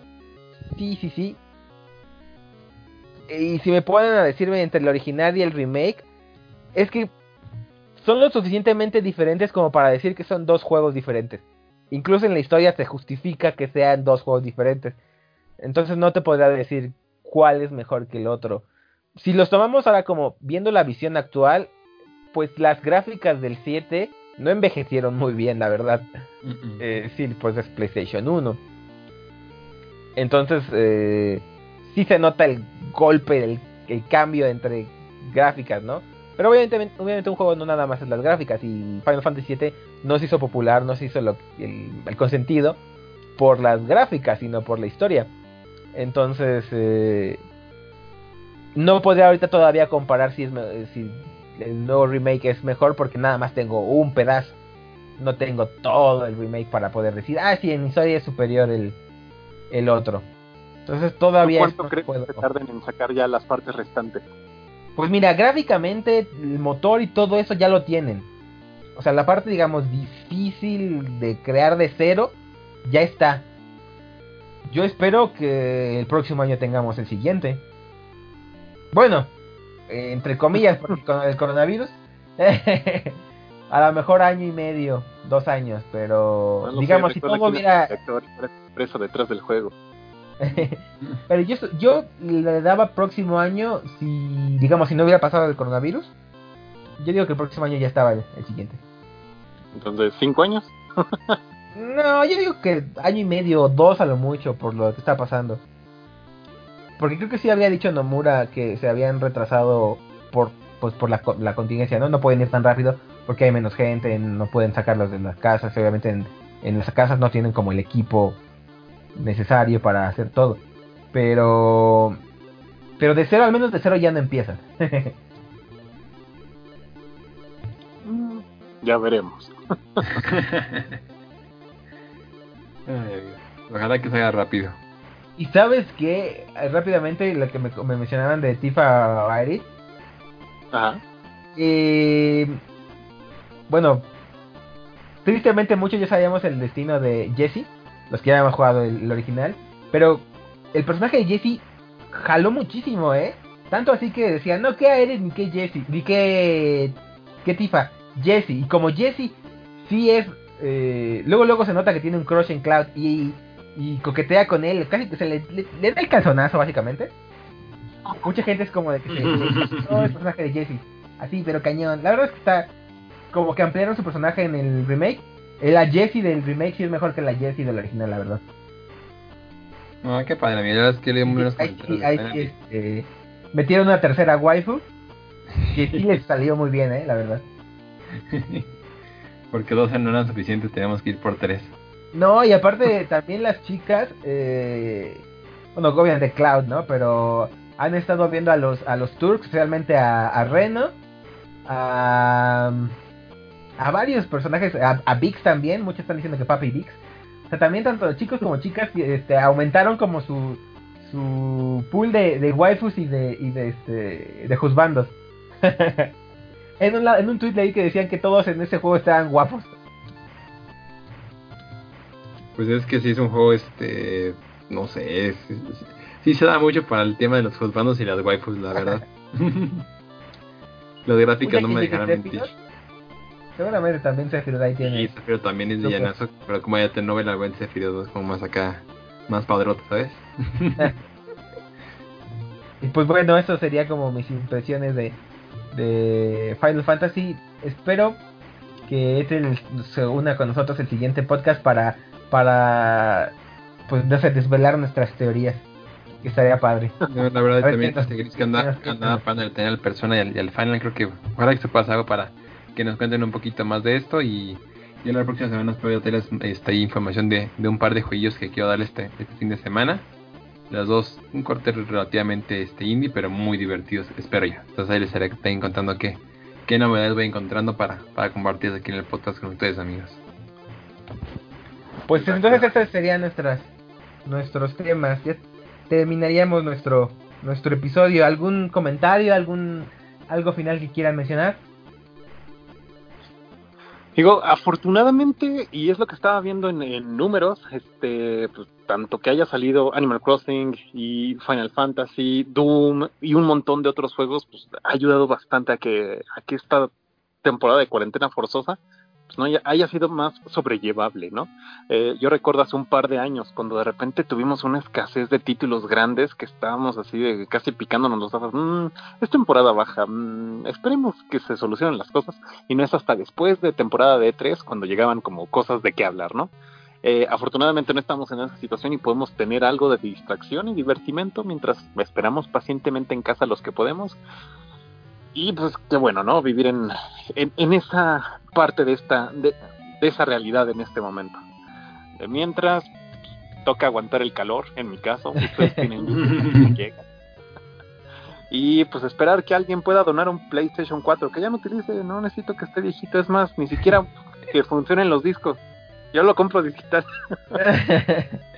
Sí, sí, sí. Y si me ponen a decirme entre el original y el remake, es que son lo suficientemente diferentes como para decir que son dos juegos diferentes. Incluso en la historia se justifica que sean dos juegos diferentes. Entonces no te podría decir cuál es mejor que el otro. Si los tomamos ahora como viendo la visión actual, pues las gráficas del 7 no envejecieron muy bien, la verdad. Eh, sí, pues es PlayStation 1. Entonces, eh, sí se nota el golpe, el, el, cambio entre gráficas, ¿no? Pero obviamente, obviamente un juego no nada más es las gráficas y Final Fantasy VII no se hizo popular, no se hizo lo, el, el consentido por las gráficas, sino por la historia. Entonces, eh, no podría ahorita todavía comparar si, es, si el nuevo remake es mejor porque nada más tengo un pedazo. No tengo todo el remake para poder decir, ah, sí, en historia es superior el, el otro. Entonces todavía... ¿Cuánto crees que tarden en sacar ya las partes restantes? Pues mira, gráficamente el motor y todo eso ya lo tienen. O sea, la parte, digamos, difícil de crear de cero, ya está. Yo espero que el próximo año tengamos el siguiente. Bueno, entre comillas, con el coronavirus. a lo mejor año y medio, dos años, pero digamos, si todo hubiera... Preso detrás del juego. Pero yo, yo le daba próximo año, si digamos, si no hubiera pasado el coronavirus, yo digo que el próximo año ya estaba el, siguiente. Entonces, ¿cinco años? no, yo digo que año y medio, dos a lo mucho, por lo que está pasando. Porque creo que sí había dicho Nomura que se habían retrasado por pues por la, la contingencia, ¿no? No pueden ir tan rápido porque hay menos gente, no pueden sacarlos de las casas, obviamente en, en las casas no tienen como el equipo necesario para hacer todo. Pero pero de cero al menos de cero ya no empiezan. ya veremos. ojalá que salga rápido. Y sabes que rápidamente lo que me, mencionaban de Tifa Airi. Ajá. Eh, bueno, tristemente muchos ya sabíamos el destino de Jesse, los que ya habíamos jugado el, original, pero el personaje de Jesse jaló muchísimo, ¿eh? Tanto así que decían, no, que Aerith ni que Jesse, ni que, que Tifa, Jesse. Y como Jesse sí es, eh, luego luego se nota que tiene un crush en Cloud y, y coquetea con él, casi que se le, le, da el calzonazo básicamente. Mucha gente es como de que se, no, el personaje de Jesse, así, pero cañón. La verdad es que está como que ampliaron su personaje en el remake. Eh, la Jessie del remake sí es mejor que la Jessie del original, la verdad. Ah, qué padre, la verdad es que le menos este, metieron una tercera waifu que sí les salió muy bien, eh, la verdad. Porque dos no eran suficientes, teníamos que ir por tres. No, y aparte también las chicas, eh, bueno, obviamente Cloud, ¿no? Pero han estado viendo a los a los Turks, realmente a, a Reno, a a varios personajes, a, a Vix también, muchos están diciendo que Papi Vix. O sea, también tanto chicos como chicas este, aumentaron como su, su pool de, de waifus y de, y de, este, de juzbandos. en, un, en un tweet leí que decían que todos en ese juego estaban guapos. Pues es que sí es un juego, este, no sé, sí se da mucho para el tema de los juzbandos y las waifus, la verdad. Las gráficas no me dejarán mentir. Seguramente también Sephiroth ahí tiene. Sí, Sephiroth también es villanazo, pero como ya te novela, buen Sephiroth 2 como más acá, más padrote, ¿sabes? y pues bueno, eso sería como mis impresiones de, de Final Fantasy. Espero que este se una con nosotros el siguiente podcast para, para pues no sé, desvelar nuestras teorías. Que estaría padre. la verdad, también que anda, anda para tener al persona y al, y al final, creo que ojalá que se pase algo para que nos cuenten un poquito más de esto y ya la próxima semana espero tener esta información de, un par de jueguillos que quiero darle este, este fin de semana. Las dos, un corte relativamente este indie, pero muy divertidos, espero yo. Entonces ahí les estaré contando qué, qué novedades voy encontrando para, para compartir aquí en el podcast con ustedes amigos. Pues entonces estos serían nuestras nuestros temas. Ya terminaríamos nuestro nuestro episodio. ¿Algún comentario, algún algo final que quieran mencionar? Digo, afortunadamente, y es lo que estaba viendo en, números, este, pues, tanto que haya salido Animal Crossing y Final Fantasy, Doom y un montón de otros juegos, pues ha ayudado bastante a que, a que esta temporada de cuarentena forzosa no haya, sido más sobrellevable, ¿no? Eh, yo recuerdo hace un par de años cuando de repente tuvimos una escasez de títulos grandes que estábamos así de casi picándonos los ojos. Mm, es temporada baja, mm, esperemos que se solucionen las cosas y no es hasta después de temporada de E3 cuando llegaban como cosas de qué hablar, ¿no? Eh, afortunadamente no estamos en esa situación y podemos tener algo de distracción y divertimento mientras esperamos pacientemente en casa los que podemos. Y pues qué bueno, ¿no? Vivir en, en, esa parte de esta, de, esa realidad en este momento. De mientras, toca aguantar el calor, en mi caso, ustedes tienen Y pues esperar que alguien pueda donar un PlayStation 4, que ya no utilice, no necesito que esté viejito, es más, ni siquiera que funcionen los discos. Yo lo compro digital.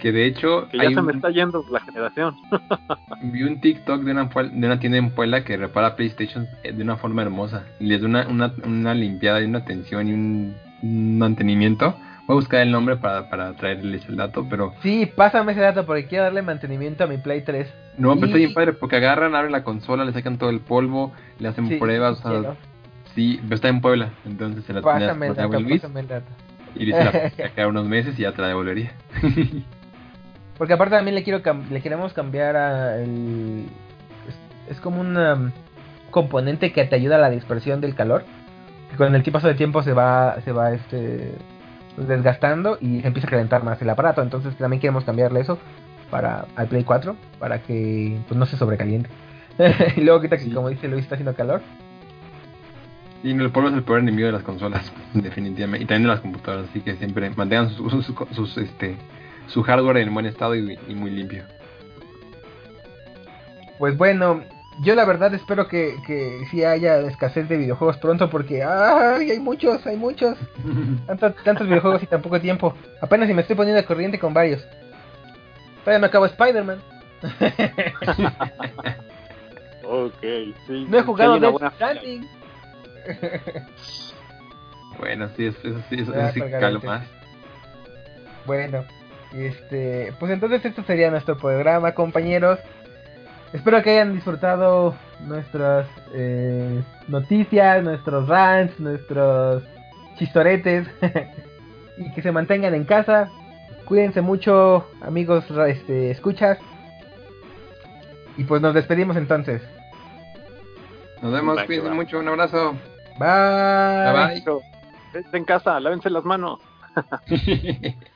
Que de hecho. Que ya se me está yendo la generación. vi un TikTok de una, de una tienda en Puebla que repara PlayStation eh, de una forma hermosa. Les da una, una, una limpiada y una atención y un, mantenimiento. Voy a buscar el nombre para, para traerles el dato, pero. Sí, pásame ese dato porque quiero darle mantenimiento a mi Play 3. No, pero está bien padre porque agarran, abren la consola, le sacan todo el polvo, le hacen pruebas. O sea, sí, pero está en Puebla, entonces se la pásame el dato, pásame el dato. Y dice la unos meses y ya te la devolvería. Porque aparte también le quiero le queremos cambiar a el es, como un um, componente que te ayuda a la dispersión del calor. Que con el paso del tiempo se va se va este desgastando y se empieza a calentar más el aparato. Entonces también queremos cambiarle eso para al Play 4 para que pues, no se sobrecaliente. y luego quita que como dice Luis está haciendo calor. Y el polvo es el peor enemigo de las consolas, definitivamente. Y también de las computadoras, así que siempre mantengan sus, este, su hardware en buen estado y, muy limpio. Pues bueno, yo la verdad espero que, que sí haya escasez de videojuegos pronto porque ¡ay! hay muchos, hay muchos. tantos videojuegos y tan poco tiempo. Apenas si me estoy poniendo de corriente con varios. Todavía me acabo Spider-Man. ok, sí. No he jugado Death Stranding. bueno, sí, eso, sí, eso, sí más. Bueno, este, pues entonces esto sería nuestro programa, compañeros. Espero que hayan disfrutado nuestras eh, noticias, nuestros rants, nuestros chistoretes y que se mantengan en casa. Cuídense mucho, amigos, este, escuchas. Y pues nos despedimos entonces. Nos vemos, cuídense mucho, un abrazo. Bye. Bye bye. en casa, lávense las manos.